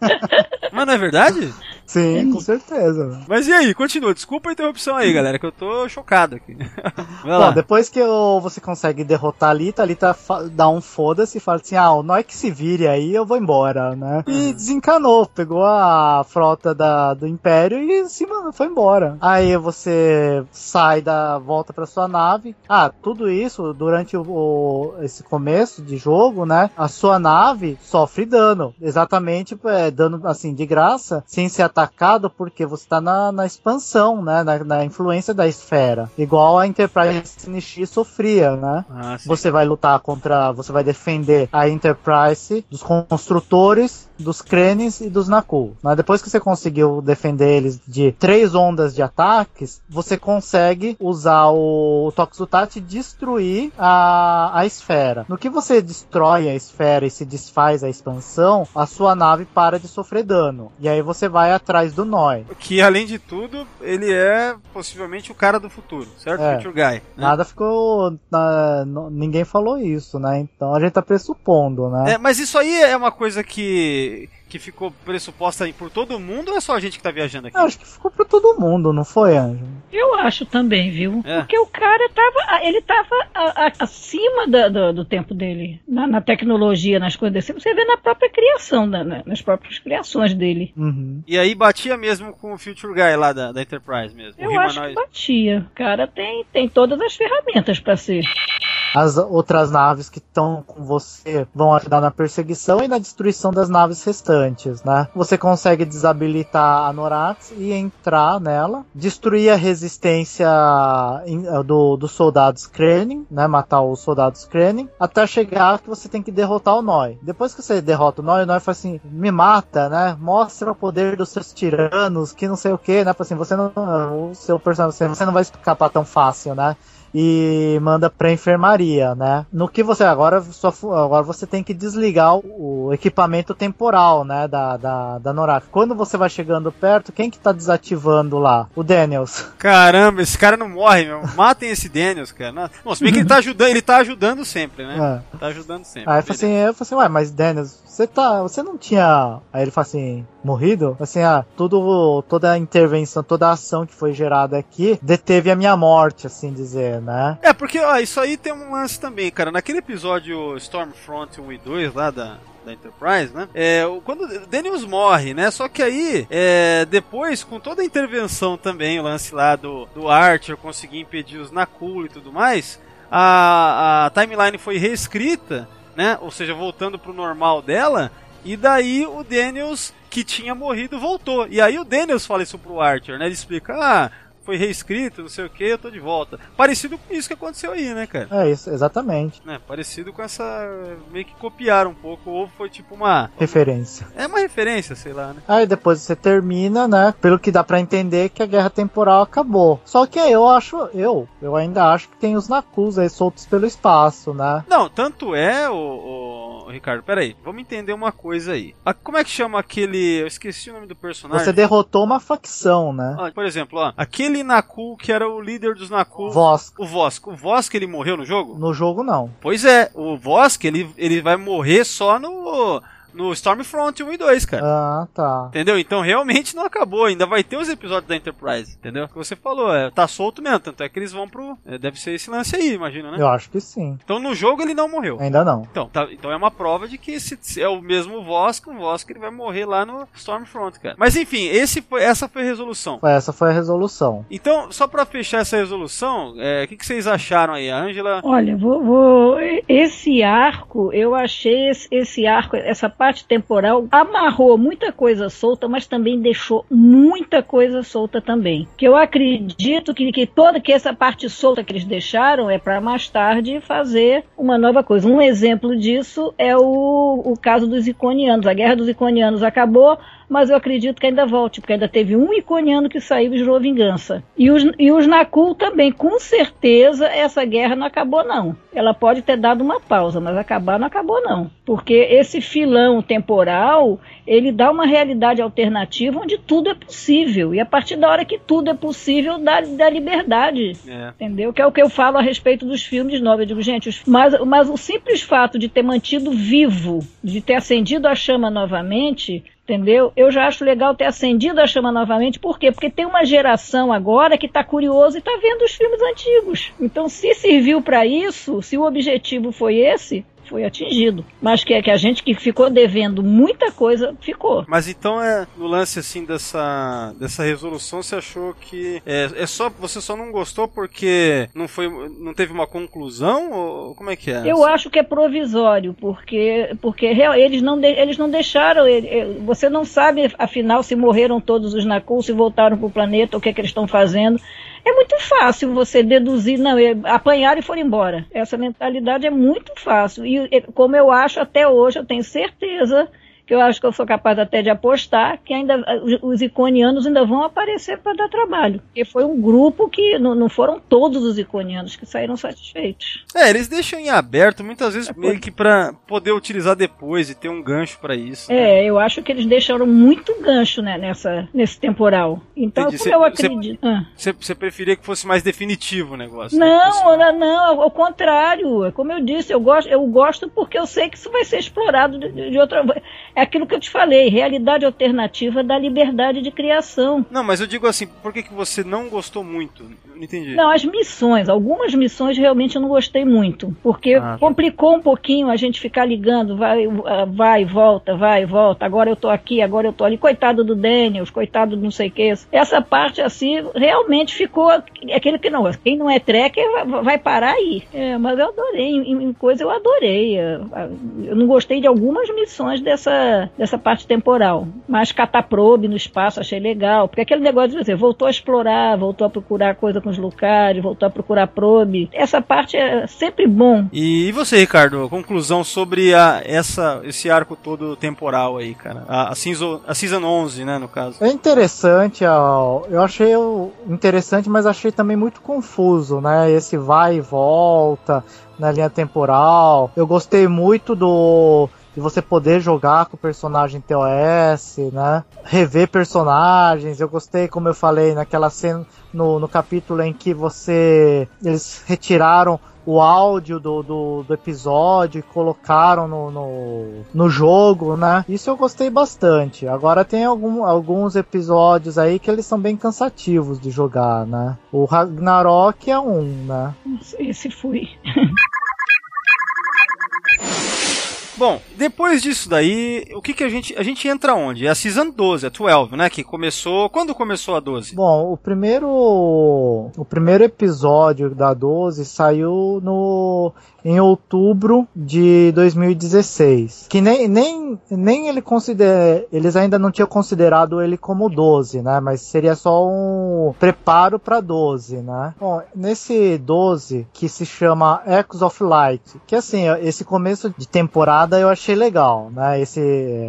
(laughs) Mas não é verdade? Sim, com certeza. Mas e aí, continua. Desculpa a interrupção aí, galera, que eu tô chocado aqui. (laughs) Bom, depois que o- você consegue derrotar a Lita, a Lita dá um foda-se e fala assim: ah, não é que se vire aí, eu vou embora, né? E desencanou, pegou a frota da, do Império e se mano, foi embora. Aí você sai da volta pra sua nave. Ah, tudo isso durante o, o- esse começo de jogo, né? A sua nave sofre dano. Exatamente, é, dano assim, de graça, sem ser atacado, porque você tá na, na expansão, né? Na, na influência da esfera. Igual a Enterprise NX sofria, né? Ah. Você vai lutar contra. Você vai defender a Enterprise dos construtores, dos Krenes e dos Nakul. Mas depois que você conseguiu defender eles de três ondas de ataques, você consegue usar o, o Toxutat e destruir a, a esfera. No que você destrói a esfera e se desfaz a expansão, a sua nave para de sofrer dano. E aí você vai atrás do Noi. Que além de tudo, ele é possivelmente o cara do futuro, certo? É. Future Guy. né? Nada ficou. na- ninguém falou isso, né? Então a gente tá pressupondo, né? É, mas isso aí é uma coisa que, que ficou pressuposta aí por todo mundo ou é só a gente que tá viajando aqui? Eu acho que ficou pra todo mundo, não foi, Anjo? Eu acho também, viu? É. Porque o cara tava. Ele tava a- a- acima da- do, do tempo dele. Na, na tecnologia, nas coisas desse. Você vê na própria criação, na- na- nas próprias criações dele. Uhum. E aí batia mesmo com o Future Guy lá da, da Enterprise mesmo. Eu acho que batia. O cara tem, tem todas as ferramentas pra ser. As outras naves que estão com você vão ajudar na perseguição e na destruição das naves restantes, né? Você consegue desabilitar a Norax e entrar nela, destruir a resistência eh, do, dos soldados Krenin, né? Matar os soldados Krenin, até chegar que você tem que derrotar o Noi. Depois que você derrota o Noi, o Noi fala assim: me mata, né? Mostra o poder dos seus tiranos, que não sei o que, né? Fala Assim, você não. O seu personagem, você não vai escapar tão fácil, né? E manda pra enfermaria, né? No que você agora só agora você tem que desligar o, o equipamento temporal, né, da, da, da Norak. Quando você vai chegando perto, quem que tá desativando lá? O Daniels. Caramba, esse cara não morre, meu. Matem esse Daniels, cara. Não, Bom, se bem que ele tá (laughs) ajudando, ele tá ajudando sempre, né? É. Tá ajudando sempre. Aí eu falei assim, eu falei assim, ué, mas Daniels, você tá, você não tinha, aí ele fala assim, morrido? Assim, ah, tudo, toda a intervenção, toda a ação que foi gerada aqui deteve a minha morte, assim dizer, né? É, porque ó, isso aí tem um lance também, cara. Naquele episódio Stormfront 1 e 2 lá da, da Enterprise, né? É, quando Daniels morre, né? Só que aí, é, depois, com toda a intervenção também, o lance lá do, do Archer conseguir impedir os Nakul e tudo mais, a, a timeline foi reescrita, né? Ou seja, voltando pro normal dela. E daí o Daniels, que tinha morrido, voltou. E aí o Daniels fala isso pro Archer, né? Ele explica, ah, foi reescrito, não sei o que, eu tô de volta. Parecido com isso que aconteceu aí, né, cara? É isso, exatamente. É, parecido com essa. meio que copiaram um pouco, ou foi tipo uma. Referência. É uma referência, sei lá, né? Aí depois você termina, né? Pelo que dá pra entender que a guerra temporal acabou. Só que eu acho, eu, eu ainda acho que tem os Nakus aí soltos pelo espaço, né? Não, tanto é, o, Ricardo, peraí, vamos entender uma coisa aí. A- como é que chama aquele. Eu esqueci o nome do personagem. Você derrotou uma facção, né? Ó, por exemplo, ó, aquele Naku que era o líder dos Naku. Vosk. O Vosk. O Vosk ele morreu no jogo? No jogo não. Pois é, o Vosk ele, ele vai morrer só no. No Stormfront 1 e 2, cara. Ah, tá. Entendeu? Então realmente não acabou, ainda vai ter os episódios da Enterprise, entendeu? O que você falou, é, tá solto mesmo, tanto é que eles vão pro. é, deve ser esse lance aí, imagina, né? Eu acho que sim. Então no jogo ele não morreu. Ainda não. Então, tá- então é uma prova de que esse se é o mesmo Vosk, o Vosk ele vai morrer lá no Stormfront, cara. Mas enfim, esse foi- essa foi a resolução. Essa foi a resolução. Então, só pra fechar essa resolução, é, o que, que vocês acharam aí? Angela. Olha, vou, vou- esse arco, eu achei esse, esse arco, essa parte temporal, amarrou muita coisa solta, mas também deixou muita coisa solta também. Que eu acredito que, que toda que essa parte solta que eles deixaram é para mais tarde fazer uma nova coisa. Um exemplo disso é o, o caso dos iconianos. A guerra dos iconianos acabou, mas eu acredito que ainda volte, porque ainda teve um iconiano que saiu e jurou vingança. E os, e os Nakul também, com certeza, essa guerra não acabou, não. Ela pode ter dado uma pausa, mas acabar não acabou, não. Porque esse filão temporal, ele dá uma realidade alternativa onde tudo é possível. E a partir da hora que tudo é possível, dá, dá liberdade. É. Entendeu? Que é o que eu falo a respeito dos filmes novos. Eu digo, gente, os- mas, mas o simples fato de ter mantido vivo, de ter acendido a chama novamente, entendeu? Eu já acho legal ter acendido a chama novamente. Por quê? Porque tem uma geração agora que está curiosa e está vendo os filmes antigos. Então, se serviu para isso, se o objetivo foi esse, foi atingido. Mas que, que a gente que ficou devendo muita coisa, ficou. Mas então é no lance assim dessa dessa resolução você achou que é, é só você só não gostou porque não foi não teve uma conclusão ou como é que é? Eu acho que é provisório, porque, porque eles, não de- eles não deixaram. ele- ele- você não sabe, afinal, se morreram todos os Nakul, se voltaram para o planeta, o que, é que eles estão fazendo. É muito fácil você deduzir, não, é, apanharam e foram embora. Essa mentalidade é muito fácil. E e, como eu acho até hoje, eu tenho certeza que eu acho que eu sou capaz até de apostar que ainda os- os iconianos ainda vão aparecer para dar trabalho. Porque foi um grupo que não, não foram todos os iconianos que saíram satisfeitos. É, eles deixam em aberto muitas vezes meio que pra poder utilizar depois e ter um gancho pra isso. né? É, eu acho que eles deixaram muito gancho né, nessa, nesse temporal. Então, Entendi. como Cê- eu acredito. Ah. Você, você preferia que fosse mais definitivo o negócio? né? Não, Fosse- não, ao contrário. É Como eu disse, eu gosto, eu gosto porque eu sei que isso vai ser explorado de, de outra. É aquilo que eu te falei, realidade alternativa da liberdade de criação. Não, mas eu digo assim, por que, que você não gostou muito? Não entendi. Não, as missões, algumas missões realmente eu não gostei muito, porque Ah, tá. complicou um pouquinho a gente ficar ligando, vai, ah, vai, volta, vai, volta, agora eu tô aqui, agora eu tô ali, coitado do Daniels, coitado do não sei o que. Essa parte assim, realmente ficou aquele que não, quem não é tracker vai, parar aí. É, mas eu adorei, em, coisa eu adorei. é, Eu não gostei de algumas missões dessa, dessa parte temporal, mas catar probe no espaço achei legal, porque aquele negócio de você voltou a explorar, voltou a procurar coisa com os Lucares, voltou a procurar probe. Essa parte é sempre bom. E, e você, Ricardo, conclusão sobre a, essa, esse arco todo temporal aí, cara? A, a, season, a Season 11, né, no caso. É interessante, ó, eu achei interessante, mas achei também muito confuso, né? Esse vai e volta na linha temporal. Eu gostei muito do de você poder jogar com o personagem TOS, né? Rever personagens. Eu gostei, como eu falei, naquela cena no, no capítulo em que você eles retiraram o áudio do, do, do episódio e colocaram no, no, no jogo, né? Isso eu gostei bastante. Agora tem algum, alguns episódios aí que eles são bem cansativos de jogar, né? O Ragnarok é um, né? Esse fui. (laughs) Bom, depois disso daí, o que que a gente. A gente entra onde? É a Season 12, a 12, né? Que começou. Quando começou a 12? Bom, o primeiro o primeiro episódio da 12 saiu no em outubro de 2016. Que nem, nem, nem ele considera. Eles ainda não tinham considerado ele como 12, né? Mas seria só um preparo para 12, né? Bom, nesse 12, que se chama Echoes of Light, que assim, esse começo de temporada eu achei legal, né? Esse,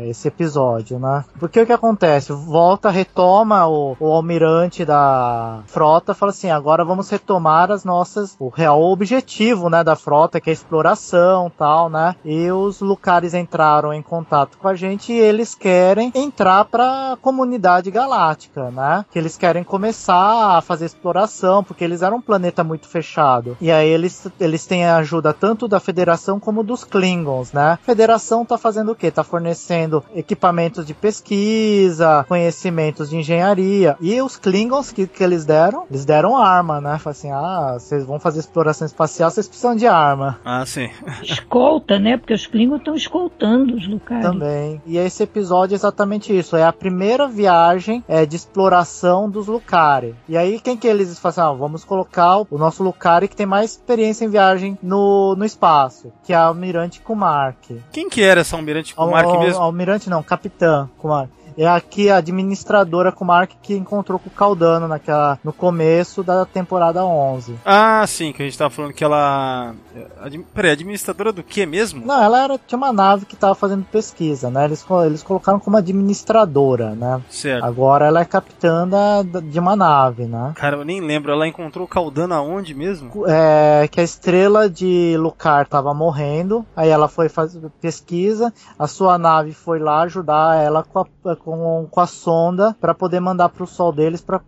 esse episódio, né? Porque o que acontece? Volta, retoma o, o almirante da frota, fala assim: agora vamos retomar as nossas. o real objetivo, né? Da frota, que exploração tal, né? E os Lucares entraram em contato com a gente e eles querem entrar para a comunidade galáctica, né? Que eles querem começar a fazer exploração, porque eles eram um planeta muito fechado. E aí eles, eles têm a ajuda tanto da Federação como dos Klingons, né? A Federação tá fazendo o quê? Tá fornecendo equipamentos de pesquisa, conhecimentos de engenharia. E os Klingons que, que eles deram? Eles deram arma, né? Fala assim, ah, vocês vão fazer exploração espacial, vocês precisam de arma. Ah, sim. Escolta, né? Porque os Klingons estão escoltando os Lucares. Também. E esse episódio é exatamente isso. É a primeira viagem é, de exploração dos Lucari. E aí, quem que eles falam assim, ah, vamos colocar o nosso Lucari que tem mais experiência em viagem no, no espaço, que é a Almirante Kumark. Quem que era essa Almirante Kumark Al- al- mesmo? Almirante não, Capitã Kumark. É aqui a administradora Kumark que encontrou com o Caldano naquela, no começo da temporada 11. Ah, sim, que a gente tava falando que ela. Ad... Peraí, administradora do que mesmo? Não, ela era, tinha uma nave que estava fazendo pesquisa, né? Eles, eles colocaram como administradora, né? Certo. Agora ela é capitã da, de uma nave, né? Cara, eu nem lembro. Ela encontrou o Caldano aonde mesmo? É, que a estrela de Lucar estava morrendo, aí ela foi fazer pesquisa, a sua nave foi lá ajudar ela com a, com, com a sonda para poder mandar para o sol deles para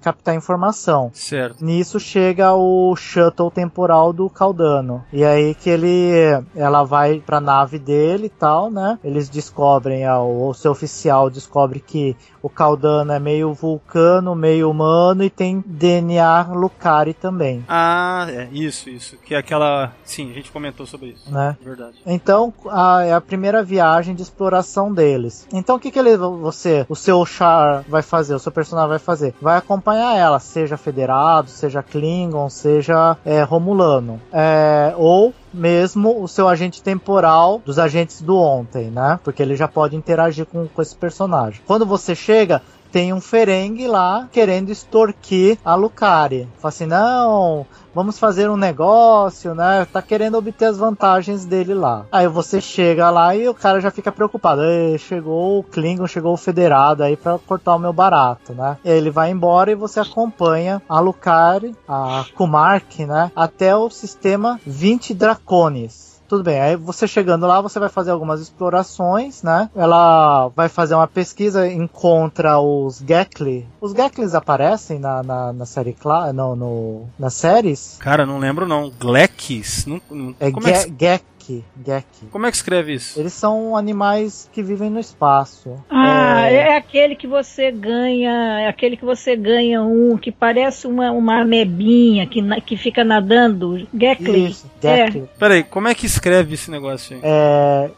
captar informação. Certo. Nisso chega o shuttle temporal do Caldano. E aí que ele ela vai pra nave dele e tal, né? Eles descobrem, ah, o, o seu oficial descobre que o Caldano é meio vulcano, meio humano e tem DNA Lucari também, Ah, é, isso, isso. Que é aquela. Sim, a gente comentou sobre isso. né? Verdade. Então, a, é a primeira viagem de exploração deles. Então, o que que ele, você, o seu Char vai fazer, o seu personagem vai fazer? Vai acompanhar ela, seja Federado, seja Klingon, seja é, Romulano. É, ou mesmo o seu agente temporal dos agentes do ontem, né? Porque ele já pode interagir com, com esse personagem. Quando você chega, tem um Ferengue lá querendo extorquir a Lucari. Fala assim, não, vamos fazer um negócio, né? Tá querendo obter as vantagens dele lá. Aí você chega lá e o cara já fica preocupado. "Ê, Chegou o Klingon, chegou o Federado aí pra cortar o meu barato, né? Ele vai embora e você acompanha a Lucari, a Kumark, né? Até o sistema 20 Dracones. Tudo bem, aí você chegando lá, você vai fazer algumas explorações, né? Ela vai fazer uma pesquisa, encontra os Gekli. Os Geklis aparecem na, na, na série, cla- no, no, nas séries? Cara, não lembro não. Glex? Não, não- É, como, é que, Ge- Gek. Gek. como é que escreve isso? Eles são animais que vivem no espaço. Ah, É, é, aquele que você ganha, é aquele que você ganha um que parece uma, uma amebinha que, na- que fica nadando. Gekli. Isso, Gekli. Peraí, como é que escreve esse negócio aí? É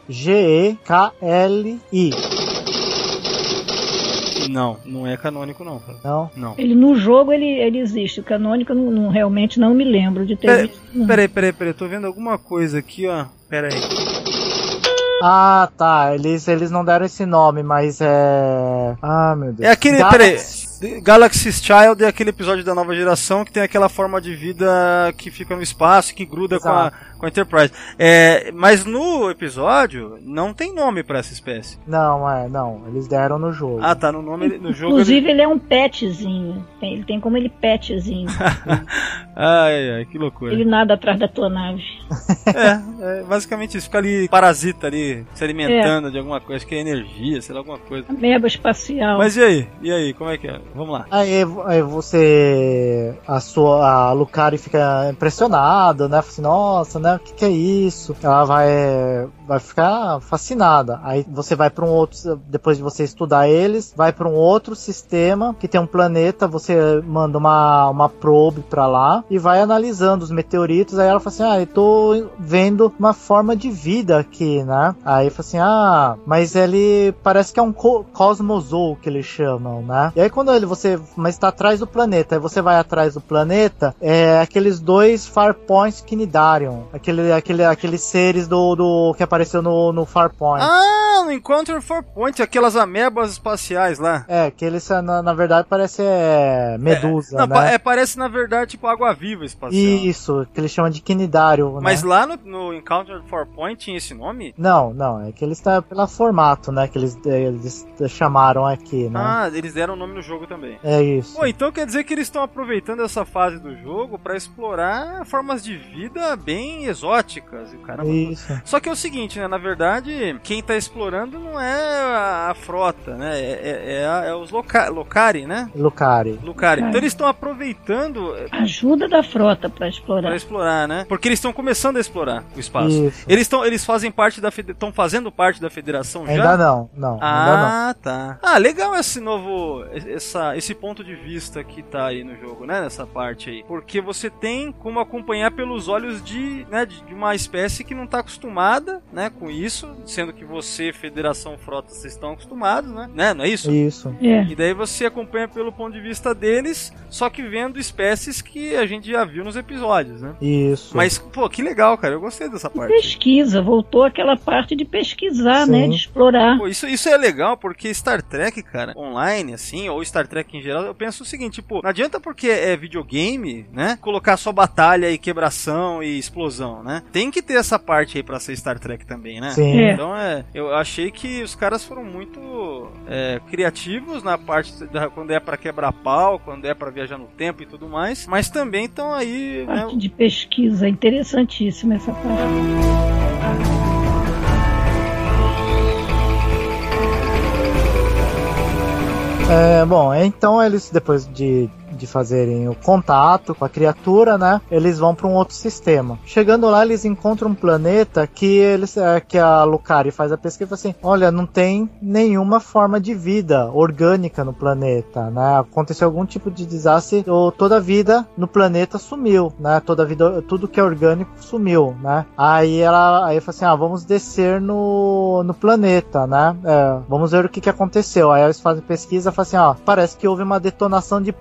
G-E-K-L-I. Não, não é canônico não, cara. Não? Não. Ele no jogo ele, ele existe. O canônico eu não, não- realmente não me lembro de ter Peraí, visto. não. peraí, peraí, peraí, tô vendo alguma coisa aqui, ó. Peraí. Ah, tá. Eles, eles não deram esse nome, mas é. Ah, meu Deus. É aquele, Galaxy- peraí, Galaxy's Child é aquele episódio da nova geração que tem aquela forma de vida que fica no espaço, que gruda com a, com a Enterprise. É, mas no episódio não tem nome pra essa espécie. Não, é, não. Eles deram no jogo. Ah, tá, no nome, no jogo Inclusive ele é um petzinho. Tem- ele tem como ele petzinho. (laughs) Ai, ai, que loucura. ele nada atrás da tua nave. (laughs) É, é basicamente isso, fica ali parasita ali, se alimentando de alguma coisa, acho que é energia, sei lá, alguma coisa. Ameba espacial. Mas e aí? E aí, como é que é? Vamos lá. Aí, aí você. A sua. A Lucari fica impressionada, né? Fala assim, nossa, né? O que, que é isso? Ela vai. Vai ficar fascinada. Aí você vai para um outro. Depois de você estudar eles, vai para um outro sistema que tem um planeta. Você manda uma, uma probe para lá e vai analisando os meteoritos. Aí ela fala assim: Ah, eu tô vendo uma forma de vida aqui, né? Aí fala assim: Ah, mas ele parece que é um co que eles chamam, né? E aí quando ele, você, mas tá atrás do planeta. Aí você vai atrás do planeta, é aqueles dois Farpoints Kinidarion. Aquele, aquele, aqueles seres do, do que apareceu no, no Farpoint. Ah, no Encounter for Point, aquelas amebas espaciais lá. É, que eles, na, na verdade, parece é, medusa, Não, né? pa- é, parece na verdade tipo água-viva espacial. Isso, que eles chamam de Kinidario, Mas né? lá no, no Encounter for Point tinha esse nome? Não, não, é que eles tá pelo formato, né? Que eles, eles chamaram aqui, né? Ah, eles deram o nome no jogo também. É isso. Pô, então quer dizer que eles estão aproveitando essa fase do jogo pra explorar formas de vida bem exóticas e o caramba. Isso. Só que é o seguinte, né? Na verdade, quem tá explorando não é a, frota, né? É, é- é a- é os loca Locari, né? Lucari. Lucari. Lucari. Então eles estão aproveitando eh, Ajuda da frota pra pra explorar. explorar, né? Porque eles estão começando a explorar o espaço. Isso. Eles estão eles fazem parte da estão fazendo parte da federação já? Ainda não, não, ainda não. Ah, tá. Ah, legal esse novo. Essa, esse ponto de vista que tá aí no jogo, né? Nessa parte aí. Porque você tem como acompanhar pelos olhos de, né, de de uma espécie que não tá acostumada, né, com isso. Sendo que você, Federação Frota, vocês estão acostumados, né? né? Não é isso? Isso. É. E daí você acompanha pelo ponto de vista deles, só que vendo espécies que a gente já viu nos episódios, né? Isso. Mas, pô, que legal, cara. Eu gostei dessa parte. Pesquisa, voltou aquela parte de pesquisar, Sim. né? De explorar. Pô, isso, isso é legal porque Star Trek, cara, online, assim, ou Star Trek em geral, eu penso o seguinte, tipo, não adianta porque é videogame, né, colocar só batalha e quebração e explosão, né? Tem que ter essa parte aí pra ser Star Trek também, né? Sim. É. Então é, eu achei que os caras foram muito é, criativos na parte da, quando é pra quebrar pau, quando é pra viajar no tempo e tudo mais, mas também estão aí, né, Parte de pesquisa, interessantíssima essa parte. É, bom, então eles, depois de, de fazerem o contato com a criatura, né? Eles vão para um outro sistema. Chegando lá, eles encontram um planeta que eles é, que a Lucari faz a pesquisa e fala assim: olha, não tem nenhuma forma de vida orgânica no planeta, né? Aconteceu algum tipo de desastre, ou toda a vida no planeta sumiu, né? Toda a vida, tudo que é orgânico sumiu, né? Aí ela aí fala assim: ah, vamos descer no, no planeta, né? É, vamos ver o que, que aconteceu. Aí eles fazem pesquisa e falam assim: ó, parece que houve uma detonação de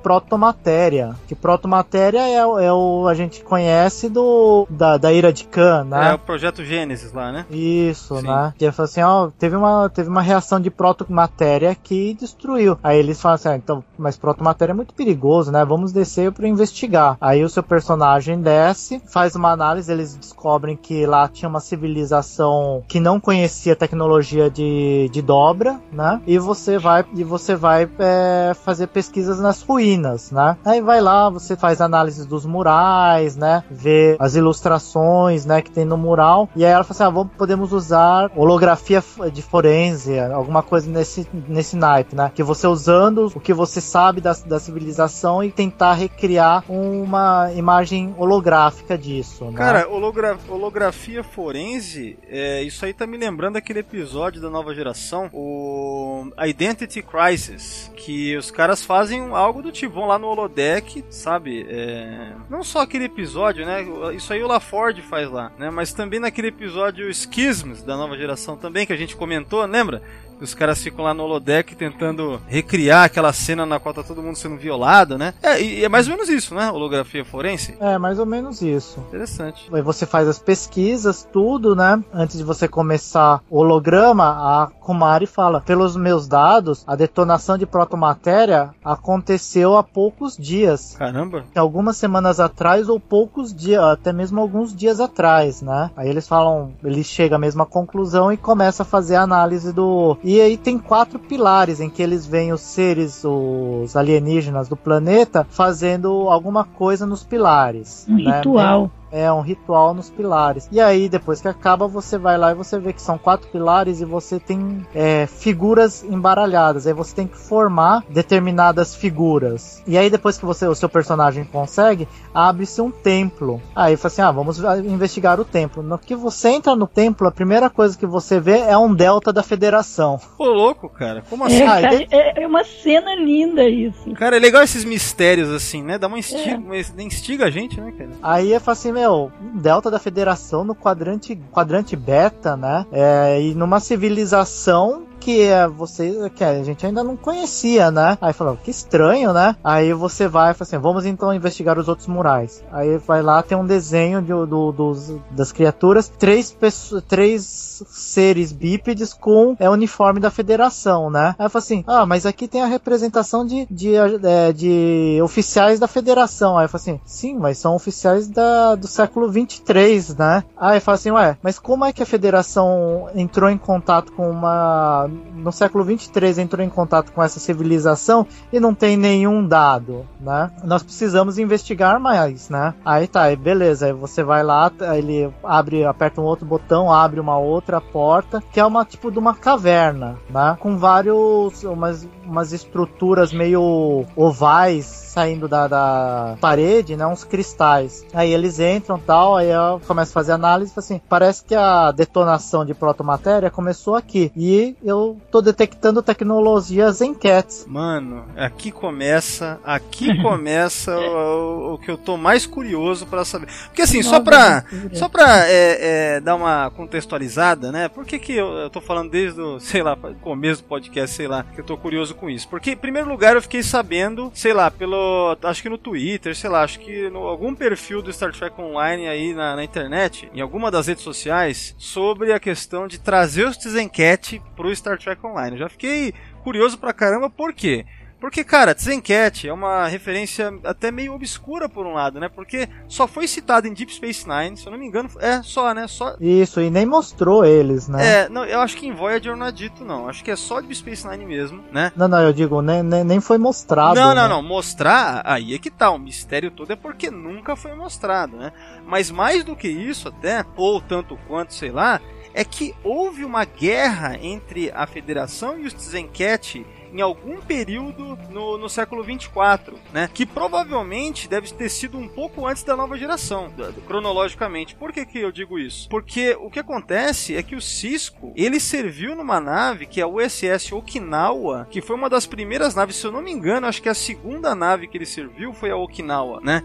protomatéria. Que protomatéria é, o- é o a gente conhece do da, da ira de Khan, né? é o projeto Gênesis lá, né? Isso, Sim. né? Que falou assim, ó, teve uma, teve uma reação de protomatéria que destruiu. Aí eles falam assim, ah, então, mas protomatéria é muito perigoso, né? Vamos descer para investigar. Aí o seu personagem desce, faz uma análise, eles descobrem que lá tinha uma civilização que não conhecia tecnologia de, de dobra, né? E você vai e você vai é, fazer pesquisas nas ruínas, né? Aí vai lá, você faz análise dos murais, né? Vê as ilustrações, né, que tem no mural. E aí ela fala assim: ah, vamos, podemos usar holografia de forense, alguma coisa nesse, nesse naipe, né? Que você usando o que você sabe da, da civilização e tentar recriar uma imagem holográfica disso, né? Cara, hologra- holografia forense, é, isso aí tá me lembrando aquele episódio da nova geração, o Identity Crisis, que os caras fazem algo do tipo, vão lá no holodeck, sabe? É, não só aquele episódio, né? Isso aí o LaFord faz lá, né? Mas também naquele episódio Schisms da nova geração também, que a gente comentou, lembra? Os caras ficam lá no holodeck tentando recriar aquela cena na qual tá todo mundo sendo violado, né? É, e é mais ou menos isso, né? Holografia forense. É, mais ou menos isso. Interessante. Aí você faz as pesquisas, tudo, né? Antes de você começar o holograma, a Kumari fala: pelos meus dados, a detonação de protomatéria aconteceu há poucos dias. Caramba. Algumas semanas atrás ou poucos dias, até mesmo alguns dias atrás, né? Aí eles falam, ele chega à mesma conclusão e começa a fazer a análise do. E aí tem quatro pilares em que eles veem os seres, os alienígenas do planeta, fazendo alguma coisa nos pilares. Um né? ritual. É um ritual nos pilares. E aí, depois que acaba, você vai lá e você vê que são quatro pilares e você tem é, figuras embaralhadas. Aí você tem que formar determinadas figuras. E aí, depois que você, o seu personagem consegue, abre-se um templo. Aí fala assim: ah, vamos investigar o templo. No que você entra no templo, a primeira coisa que você vê é um delta da federação. Ô, louco, cara. Como assim? É, Ah, cara, e- é, é uma cena linda isso. Cara, é legal esses mistérios assim, né? Dá uma instiga, uma- instiga a gente, né, cara? Aí falo assim, meu, um delta da federação no quadrante, quadrante beta, né? É, e numa civilização que é você que a gente ainda não conhecia, né? Aí falou, que estranho, né? Aí você vai e fala assim, vamos então investigar os outros murais. Aí vai lá, tem um desenho de, do, dos, das criaturas, três pessoas, três seres bípedes com é, uniforme da federação, né? Aí eu falo assim, ah, mas aqui tem a representação de, de, é, de oficiais da federação. Aí eu falo assim, sim, mas são oficiais da, do século 23, né? Aí eu falo assim, ué, mas como é que a federação entrou em contato com uma. No século 23 entrou em contato com essa civilização e não tem nenhum dado, né? Nós precisamos investigar mais, né? Aí tá, aí beleza, aí você vai lá, ele abre, aperta um outro botão, abre uma outra porta, que é uma tipo de uma caverna, né? Com vários, umas, umas estruturas meio ovais saindo da, da parede, né? Uns cristais. Aí eles entram tal, aí eu começo a fazer análise assim, parece que a detonação de protomatéria começou aqui. E eu tô detectando tecnologias em cats. Mano, aqui começa, aqui (laughs) começa o, o, que eu tô mais curioso para saber. Porque assim, só pra, só pra é, é, dar uma contextualizada, né? Por que que eu, eu tô falando desde o, (laughs) sei lá, começo do podcast, sei lá, que eu tô curioso com isso? Porque, em primeiro lugar, eu fiquei sabendo, sei lá, pelo acho que no Twitter, sei lá, acho que no algum perfil do Star Trek Online aí na, na internet, em alguma das redes sociais, sobre a questão de trazer os Tzenket pro Star Trek Online. Eu já fiquei curioso pra caramba, por quê? Porque, cara, Tzenket é uma referência até meio obscura por um lado, né? Porque só foi citado em Deep Space Nine, se eu não me engano, é só, né? Só... Isso, e nem mostrou eles, né? É, não, eu acho que em Voyager não é dito, não. Acho que é só Deep Space Nine mesmo, né? Não, não, eu digo, nem, nem, nem foi mostrado. Não, né? não, não. Mostrar, aí é que tá. O mistério todo é porque nunca foi mostrado, né? Mas mais do que isso, até, ou tanto quanto, sei lá, é que houve uma guerra entre a Federação e os Tzenket em algum período no, no século 24, né? Que provavelmente deve ter sido um pouco antes da nova geração, cronologicamente. Por que, que eu digo isso? Porque o que acontece é que o Cisco ele serviu numa nave que é a USS Okinawa, que foi uma das primeiras naves, se eu não me engano, acho que a segunda nave que ele serviu foi a Okinawa, né?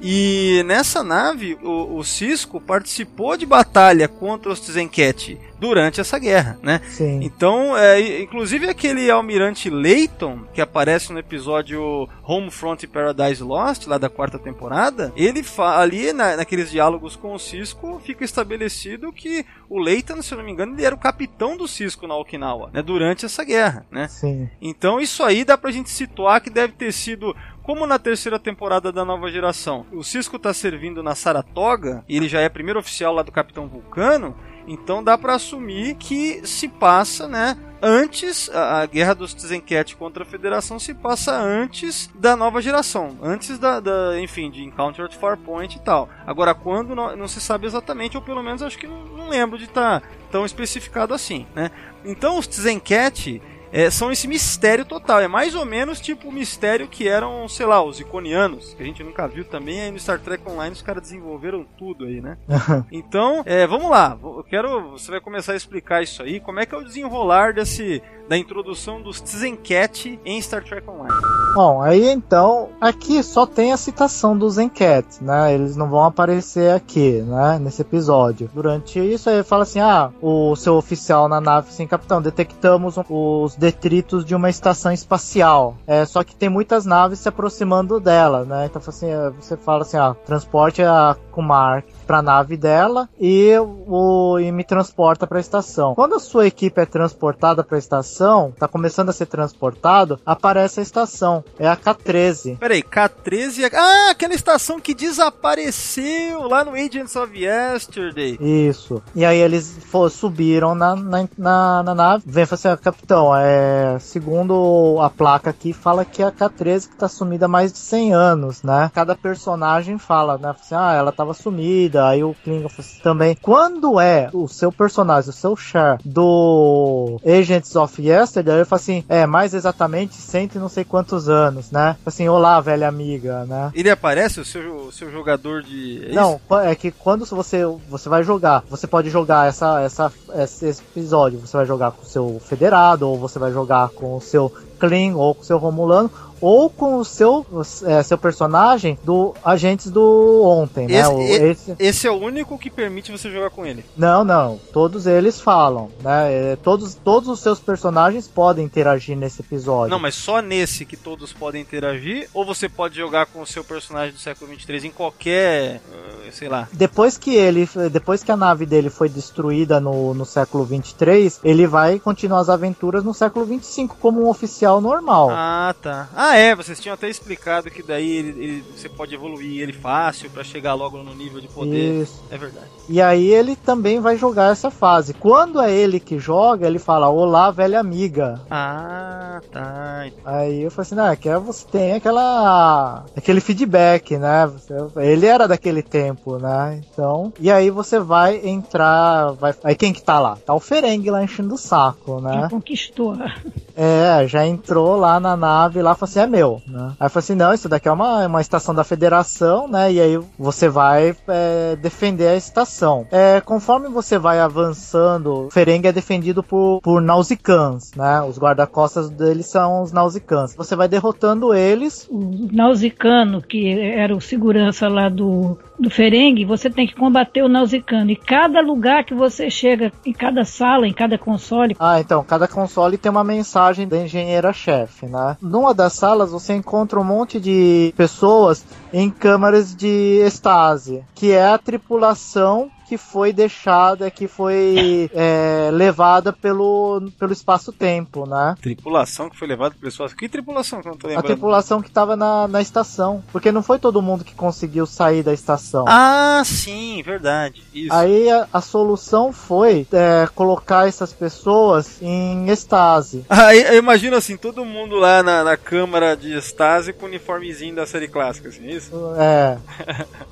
E nessa nave, o, o, Cisco participou de batalha contra os Tzenket durante essa guerra, né? Sim. Então, é, inclusive aquele almirante Layton, que aparece no episódio Homefront Paradise Lost, lá da quarta temporada, ele ali na, naqueles diálogos com o Cisco, fica estabelecido que o Layton, se eu não me engano, ele era o capitão do Cisco na Okinawa, né? Durante essa guerra, né? Sim. Então, isso aí dá pra gente situar que deve ter sido como na terceira temporada da nova geração, o Cisco tá servindo na Saratoga, e ele já é primeiro oficial lá do Capitão Vulcano, então dá para assumir que se passa, né, antes a, guerra dos Tzenket contra a Federação se passa antes da nova geração, antes da, da enfim, de Encounter at Farpoint e tal. Agora quando não, não, se sabe exatamente, ou pelo menos acho que não, não lembro de estar tá tão especificado assim, né? Então os Tzenket é, são esse mistério total. É mais ou menos tipo o mistério que eram, sei lá, os iconianos, que a gente nunca viu também. Aí no Star Trek Online os caras desenvolveram tudo aí, né? (laughs) então, é, vamos lá. Eu quero. Você vai começar a explicar isso aí. Como é que é o desenrolar desse da introdução dos Zencat em Star Trek Online. Bom, aí então, aqui só tem a citação dos Zencat, né? Eles não vão aparecer aqui, né? Nesse episódio. Durante isso, ele fala assim: ah, o seu oficial na nave, sim, capitão, detectamos os detritos de uma estação espacial. É, só que tem muitas naves se aproximando dela, né? Então assim, você fala assim: ah, transporte a Kumar para a nave dela e, o, e me transporta para a estação. Quando a sua equipe é transportada para a estação, tá começando a ser transportado, aparece a estação. É a K13. Peraí, K13 é... Ah, aquela estação que desapareceu lá no Agents of Yesterday. Isso. E aí eles for, subiram na, na, na, na nave. Vem e fala assim, ah, capitão, é, segundo a placa aqui, fala que é a K13 que tá sumida há mais de 100 anos, né? Cada personagem fala, né? Assim, ah, ela tava sumida, Aí o Klingon assim, também. Quando é o seu personagem, o seu char do Agents of Yesterday, ele fala assim: é, mais exatamente cento e não sei quantos anos, né? Assim, olá, velha amiga, né? Ele aparece, o seu, o seu jogador de. É não, é que quando você, você vai jogar, você pode jogar essa, essa, esse episódio, você vai jogar com o seu federado, ou você vai jogar com o seu Klingon ou com o seu Romulano, ou com o seu, é, seu personagem do Agentes do Ontem, né? Esse, O- esse- esse é o único que permite você jogar com ele. Não, não. Todos eles falam, né? É, Todos, todos os seus personagens podem interagir nesse episódio. Não, mas só nesse que todos podem interagir, ou você pode jogar com o seu personagem do século 23 em qualquer, ah, sei lá. Depois que ele, depois que a nave dele foi destruída no, no século 23, ele vai continuar as aventuras no século 25 como um oficial normal. Ah, tá. Ah, é, vocês tinham até explicado que daí ele- ele- você pode evoluir ele fácil pra chegar logo no nível de poder. Isso. É verdade. E aí ele também vai jogar essa fase. Quando é ele que joga, ele fala: Olá, velha amiga. Ah, tá. Aí eu falei assim, ah, que você tem aquela aquele feedback, né? Ele era daquele tempo, né? Então, e aí você vai entrar, vai, aí quem que tá lá? Tá o Ferengue lá enchendo o saco, né? Já conquistou. É, já entrou lá na nave lá, falou assim, é meu, né? Aí falou assim, não, isso daqui é uma, uma estação da federação, né? E aí você vai é, defender a estação. É, conforme você vai avançando, o Ferengue é defendido por, por Nausicans, né? Os guarda-costas deles são os Nausicans. Você vai derrotando eles, O Nausicano, que era o segurança lá do, do Ferengue, você tem que combater o Nausicano. E cada lugar que você chega, em cada sala, em cada console, Ah, então, cada console tem uma mensagem da engenheira-chefe, né? Numa das salas você encontra um monte de pessoas em câmaras de estase, que é a tripulação que foi deixada, que foi é, levada pelo, pelo espaço-tempo, né? Tripulação que foi levada por pessoas. Que tripulação que eu não tô A lembrando? tripulação que estava na, na estação, porque não foi todo mundo que conseguiu sair da estação. Ah, sim, verdade. Isso. Aí a, a solução foi é, colocar essas pessoas em estase. (laughs) Aí eu imagino assim, todo mundo lá na, na câmara de estase com o uniformezinho da série clássica, assim, isso? É.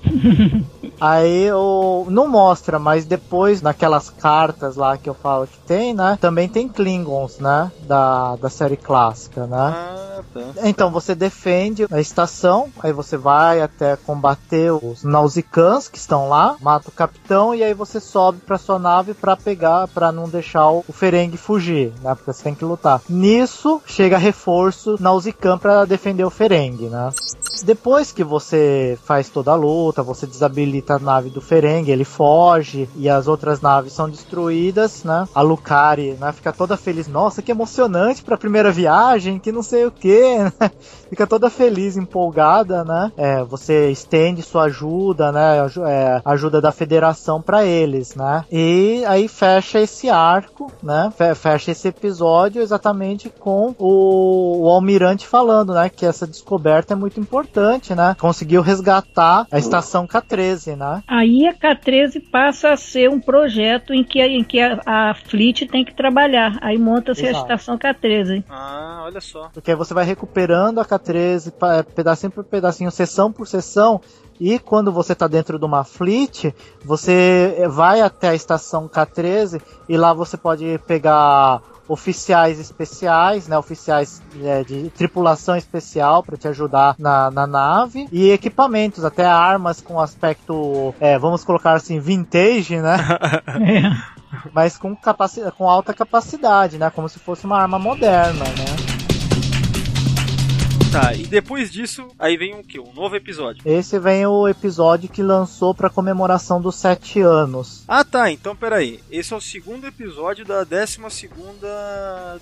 (laughs) Aí o não mostra, mas depois naquelas cartas lá que eu falo que tem, né? Também tem Klingons, né? Da, da série clássica, né? Ah, tá. Então você defende a estação, aí você vai até combater os Nausicans que estão lá, mata o capitão e aí você sobe pra sua nave pra pegar, pra não deixar o Ferengue fugir, né? Porque você tem que lutar. Nisso chega reforço Nausican pra defender o Ferengue, né? Depois que você faz toda a luta, você desabilita a nave do Ferengue, ele foge e as outras naves são destruídas, né? A Lucari, né, fica toda feliz. Nossa, que emocionante pra primeira viagem, que não sei o que, né? (laughs) Fica toda feliz, empolgada, né? É, você estende sua ajuda, né? é, ajuda da federação pra eles, né? E aí fecha esse arco, né? Fe- Fecha esse episódio exatamente com o, o almirante falando, né? Que essa descoberta é muito importante, né? Conseguiu resgatar a estação K13, né? aí a K13 passa a ser um projeto em que, em que a, a Fleet tem que trabalhar. Aí monta-se a estação K13. Ah, olha só. Porque aí você vai recuperando a K13 pa- pedacinho por pedacinho, sessão por sessão. E quando você tá dentro de uma fleet, você vai até a estação K13 e lá você pode pegar oficiais especiais, né, oficiais é, de tripulação especial para te ajudar na, na nave e equipamentos, até armas com aspecto, é, vamos colocar assim, vintage, né? É. (laughs) mas com, com alta capacidade, né? Como se fosse uma arma moderna, né? Tá, e depois disso, aí vem um que? Um novo episódio. Esse vem o episódio que lançou pra comemoração dos sete anos. Ah, tá, então peraí. Esse é o segundo episódio da 12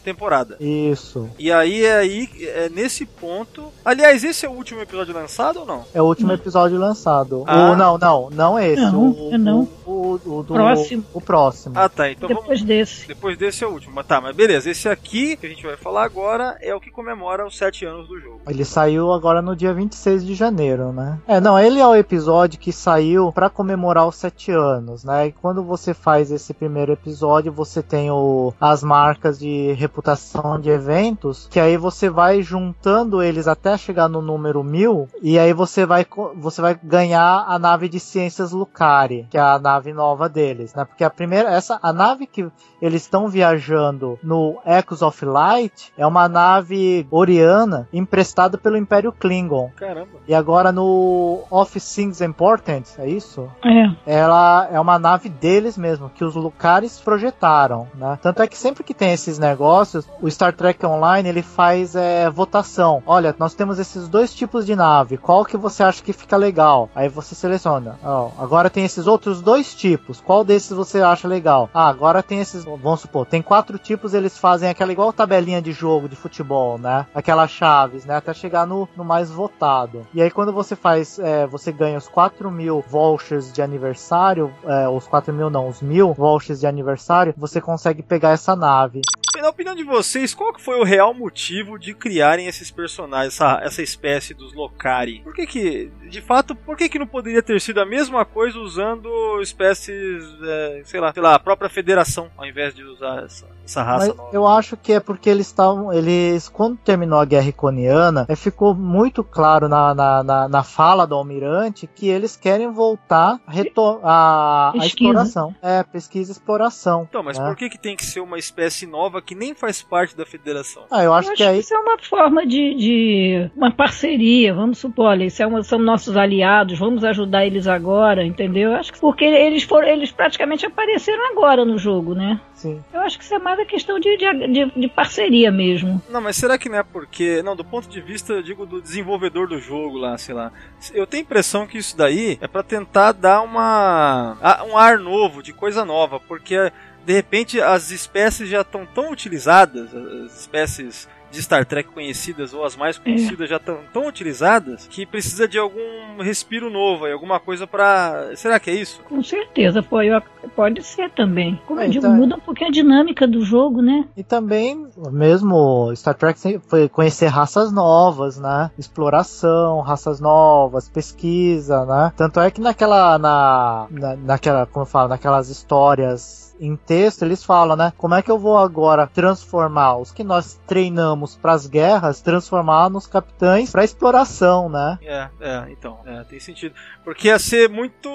temporada. Isso. E aí é aí, é nesse ponto. Aliás, esse é o último episódio lançado ou não? É o último episódio lançado. Ah. O, não, não, não esse. Não, o, é não. O, do- Próximo. O próximo. Ah, tá, então vamos. Depois desse. Depois desse é o último. Mas tá, mas beleza. Esse aqui que a gente vai falar agora é o que comemora os sete anos do jogo. Ele saiu agora no dia 26 de janeiro, né? É, não, ele é o episódio que saiu pra comemorar os sete anos, né? E quando você faz esse primeiro episódio, você tem o, as marcas de reputação de eventos, que aí você vai juntando eles até chegar no número mil, e aí você vai, você vai ganhar a nave de ciências Lucari, que é a nave nova deles, né? Porque a primeira, essa, a nave que eles estão viajando no Echoes of Light é uma nave oriana emprestada pelo Império Klingon. Caramba. E agora no Of Things Important, é isso? É. Ela é uma nave deles mesmo, que os Lucares projetaram, né? Tanto é que sempre que tem esses negócios, o Star Trek Online ele faz é, votação. Olha, nós temos esses dois tipos de nave, qual que você acha que fica legal? Aí você seleciona. Ó, agora tem esses outros dois tipos, qual desses você acha legal? Ah, agora tem esses, vamos supor, tem quatro tipos, eles fazem aquela igual tabelinha de jogo de futebol, né? Aquelas chaves, né? Até chegar no, no mais votado. E aí quando você faz, é, você ganha os 4 mil vouchers de aniversário, é, os 4 mil não, os mil vouchers de aniversário, você consegue pegar essa nave. Na opinião de vocês, qual foi o real motivo de criarem esses personagens, essa, essa espécie dos Locari? Por que que, de fato, por que que não poderia ter sido a mesma coisa usando espécies, é, sei lá, sei lá, a própria federação, ao invés de usar essa, essa raça Mas eu acho que é porque eles estavam. Eles, quando terminou a guerra iconiana, é, ficou muito claro na, na, na, na fala do almirante que eles querem voltar a, reto- a, exploração. É, pesquisa e exploração. Então, mas né? por que que tem que ser uma espécie nova que nem faz parte da federação? Ah, eu acho Eu que aí. isso é uma forma de, de uma parceria, vamos supor, olha, isso é uma- são nossos aliados, vamos ajudar eles agora, entendeu? Eu acho que porque eles foram, eles praticamente apareceram agora no jogo, né? Sim. Eu acho que isso é mais a questão de, de, de- parceria mesmo. Não, mas será que não é porque. Não, do ponto de vista, eu digo, do desenvolvedor do jogo lá, sei lá. Eu tenho a impressão que isso daí é pra tentar dar uma. um ar novo, de coisa nova, porque de repente as espécies já estão tão utilizadas, as espécies de Star Trek conhecidas ou as mais conhecidas já estão tão utilizadas que precisa de algum respiro novo, alguma coisa pra. Será que é isso? Com certeza, pô, eu- pode ser também. Como eu É, digo, então- muda um pouquinho a dinâmica do jogo, né? E também, mesmo Star Trek foi conhecer raças novas, né? Exploração, raças novas, pesquisa, né? Tanto é que naquela, na, na, naquela, como eu falo, naquelas histórias em texto, eles falam, né? Como é que eu vou agora transformar os que nós treinamos para as guerras, transformar nos capitães para exploração, né? É, é, então, é, tem sentido. Porque ia ser muito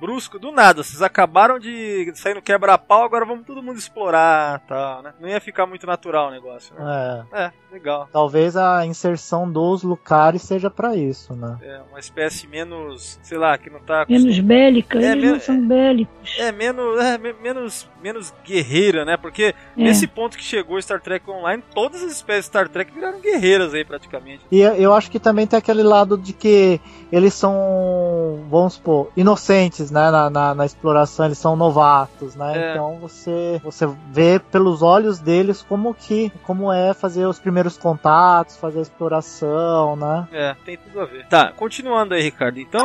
brusco do nada. Vocês acabaram de sair no quebra-pau, agora vamos todo mundo explorar tal, né? Não ia ficar muito natural o negócio, né? É, É, legal. talvez a inserção dos Lucares seja para isso, né? É uma espécie menos, sei lá, que não tá. Menos bélica, É, eles men- não são bélicos. É, menos, é, me- menos, menos guerreira, né? Porque É. nesse ponto que chegou Star Trek Online, todas as espécies de Star Trek viraram guerreiras aí praticamente. E eu- eu acho que também tem aquele lado de que eles são, vamos supor, inocentes, né? Na, na, na exploração, eles são novatos, né? É. Então você, você vê pelos olhos deles como que como é fazer os primeiros contatos, fazer a exploração, né? É, tem tudo a ver. Tá, continuando aí, Ricardo. Então,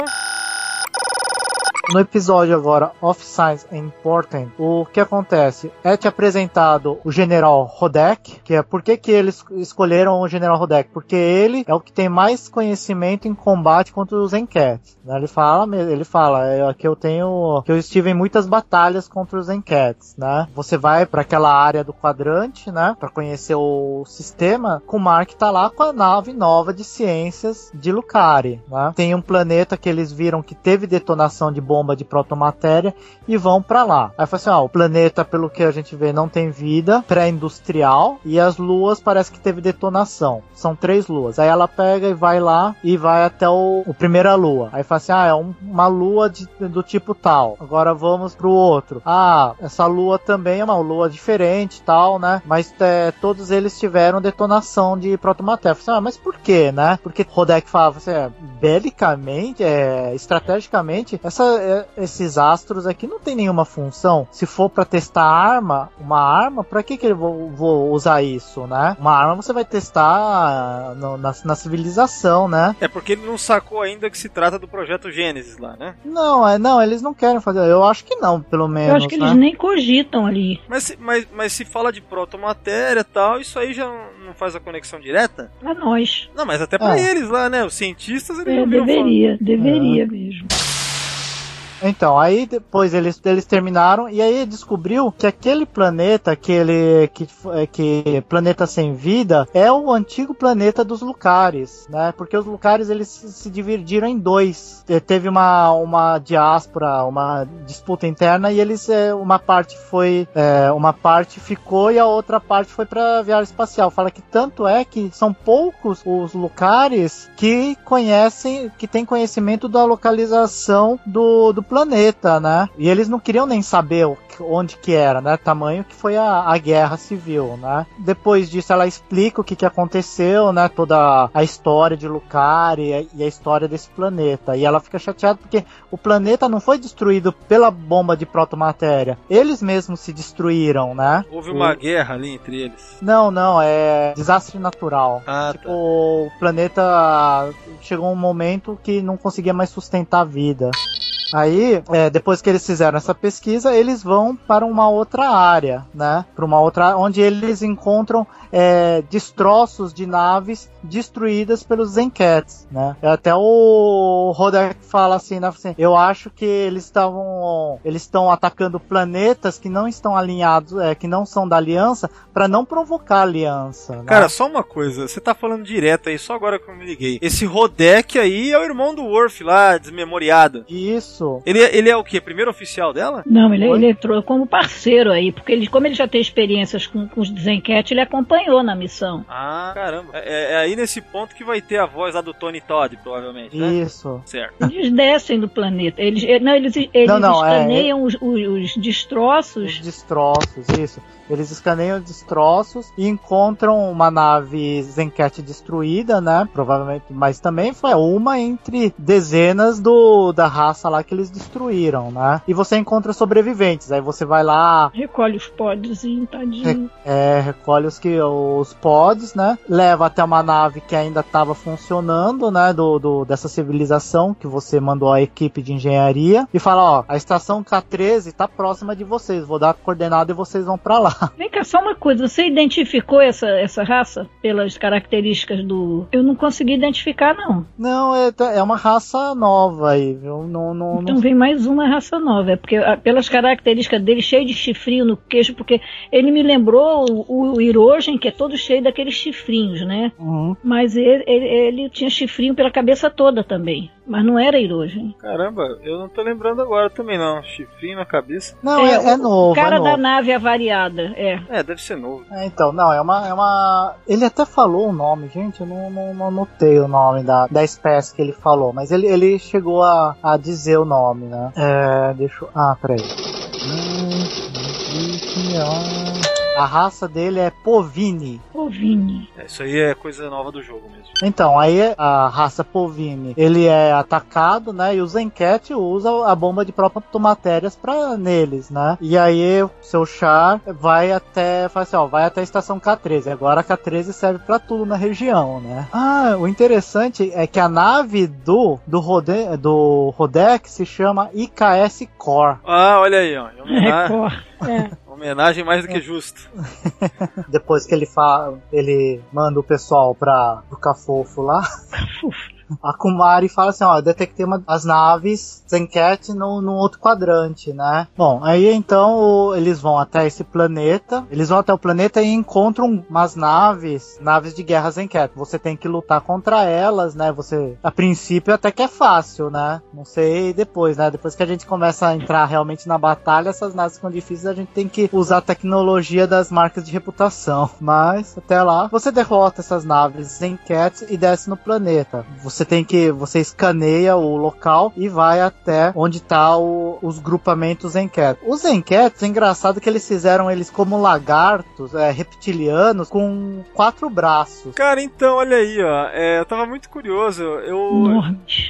No episódio agora, Of Science Important, o que acontece? É te apresentado o General Rodek, que é por que, que eles escolheram o General Rodek? Porque ele é o que tem mais conhecimento em combate contra os Encats. Né? Ele fala, ele fala é, que eu tenho, que eu estive em muitas batalhas contra os Encats, né? Você vai para aquela área do quadrante, né? Para conhecer o sistema. Com o Mark tá lá com a nave nova de ciências de Lucari, né? Tem um planeta que eles viram que teve detonação de bomba de protomatéria e vão pra lá. Aí fala assim, ó, o planeta, pelo que a gente vê, não tem vida, pré-industrial, e as luas parece que teve detonação. São três luas. Aí ela pega e vai lá e vai até o, o primeira lua. Aí fala assim, ah, é um- uma lua de- do tipo tal. Agora vamos pro outro. Ah, essa lua também é uma lua diferente tal, né? Mas é, todos eles tiveram detonação de protomatéria. Assim, ah, mas por quê, né? Porque Rodek falava assim, é, belicamente, é, estrategicamente, essa, é, esses astros aqui não tem nenhuma função. Se for pra testar arma, uma arma, pra que que eu vou, vou usar isso, né? Uma arma você vai testar no- na, na civilização, né? é porque ele não sacou ainda que se trata do projeto Gênesis lá, né? Não, é, não, eles não querem fazer. Eu acho que não, pelo menos. Eu acho que né? eles nem cogitam ali. Mas, se- mas, mas se fala de protomatéria e tal, isso aí já não, faz a conexão direta? Pra nós. Não, mas até pra É. eles lá, né? Os cientistas, eles É, não deveria, deveria mesmo. Então, aí depois eles, eles terminaram e aí descobriu que aquele planeta, aquele que, é, que planeta sem vida, é o antigo planeta dos Lucares, né? Porque os Lucares eles se, dividiram em dois. Teve uma, uma diáspora, uma disputa interna e eles eh, uma parte foi eh, uma parte ficou e a outra parte foi para viagem espacial. Fala que tanto é que são poucos os Lucares que conhecem, que têm conhecimento da localização do, do planeta, né? E eles não queriam nem saber o onde que era, né? Tamanho que foi a, a guerra civil, né? Depois disso ela explica o que, que aconteceu, né? Toda a história de Lucar e a, e história desse planeta. E ela fica chateada porque o planeta não foi destruído pela bomba de protomatéria. Eles mesmos se destruíram, né? Houve uma guerra ali entre eles. Não, não, é desastre natural. Ah, Tipo, tá. o planeta chegou um momento que não conseguia mais sustentar a vida. Aí, é, depois que eles fizeram essa pesquisa, eles vão para uma outra área, né? Para uma outra, onde eles encontram é, destroços de naves destruídas pelos Zencats, né? Até o Roderick fala assim, né? assim, eu acho que eles estavam, eles estão atacando planetas que não estão alinhados, é, que não são da aliança, para não provocar a aliança. né? Cara, só uma coisa, você tá falando direto aí, só agora que eu me liguei. Esse Rodek aí é o irmão do Worf lá, desmemoriado. Isso. Ele, ele é o quê? Primeiro oficial dela? Não, ele, ele entrou como parceiro aí, porque ele, como ele já tem experiências com, com os desenquete, ele acompanhou na missão. Ah, caramba. É, é aí nesse ponto que vai ter a voz lá do Tony Todd, provavelmente, né? Isso. Certo. Eles descem do planeta. Eles, eh, não, eles, eles Não, não, é- escaneiam os, os- os destroços. Os destroços, isso. Eles escaneiam os destroços e encontram uma nave Zencat destruída, né? Provavelmente, mas também foi uma entre dezenas do, da raça lá que eles destruíram, né? E você encontra sobreviventes. Aí você vai lá, Recolhe os podzinhos, tadinho. é, recolhe os, que, os pods, né? Leva até uma nave que ainda estava funcionando, né? Do, do- dessa civilização que você mandou a equipe de engenharia e fala: ó, a estação K13 tá próxima de vocês, vou dar a coordenada e vocês vão pra lá. Vem cá, só uma coisa. Você identificou essa, essa raça pelas características do. Eu não consegui identificar, não. Não, é, tá- é uma raça nova aí, viu? Não, não, Então não- vem mais uma raça nova. É porque, ah, pelas características dele, cheio de chifrinho no queixo, porque ele me lembrou o, o Hirogen, que é todo cheio daqueles chifrinhos, né? Uhum. Mas ele, ele, ele tinha chifrinho pela cabeça toda também. Mas não era Hirogen. Caramba, eu não tô lembrando agora também não. Chifrinho na cabeça. Não, é, é o novo. cara é da novo. nave avariada, é. É, deve ser novo. É, então, não, é uma, é uma. Ele até falou o nome, gente, eu não, não, não anotei o nome da, da espécie que ele falou, mas ele, ele chegou a, a dizer o nome, né? É, deixa eu. Ah, peraí. Hum, A raça dele é Povini. Ô, Vini. É, isso aí é coisa nova do jogo mesmo. Então, aí a raça Povini, ele é atacado, né? E o Zencat usa a bomba de protomatérias para neles, né? E aí o seu Char vai até, fala assim, ó, vai até a estação K13. Agora a K13 serve para tudo na região, né? Ah, o interessante é que a nave do do, Rode, do Rodek se chama IKS Core. Ah, olha aí, ó. Homena- Record. É. (laughs) Homenagem mais do que justo. Depois que ele fala, ele manda o pessoal para o Cafofo lá. A Kumari fala assim, ó, detectei uma, as naves Zencat no, no outro quadrante, né? Bom, aí então o- eles vão até esse planeta, eles vão até o planeta e encontram umas naves, naves de guerra Zencat. Você tem que lutar contra elas, né? Você, a princípio até que é fácil, né? Não sei depois, né? Depois que a gente começa a entrar realmente na batalha, essas naves ficam difíceis, a gente tem que usar a tecnologia das marcas de reputação. (laughs) Mas, até lá, você derrota essas naves Zencat e desce no planeta. Você tem que, você escaneia o local e vai até onde tá o- os grupamentos Zencat. Os Zencats, é engraçado que eles fizeram eles como lagartos, é, reptilianos, com quatro braços. Cara, então, olha aí, ó. É, eu tava muito curioso. Eu,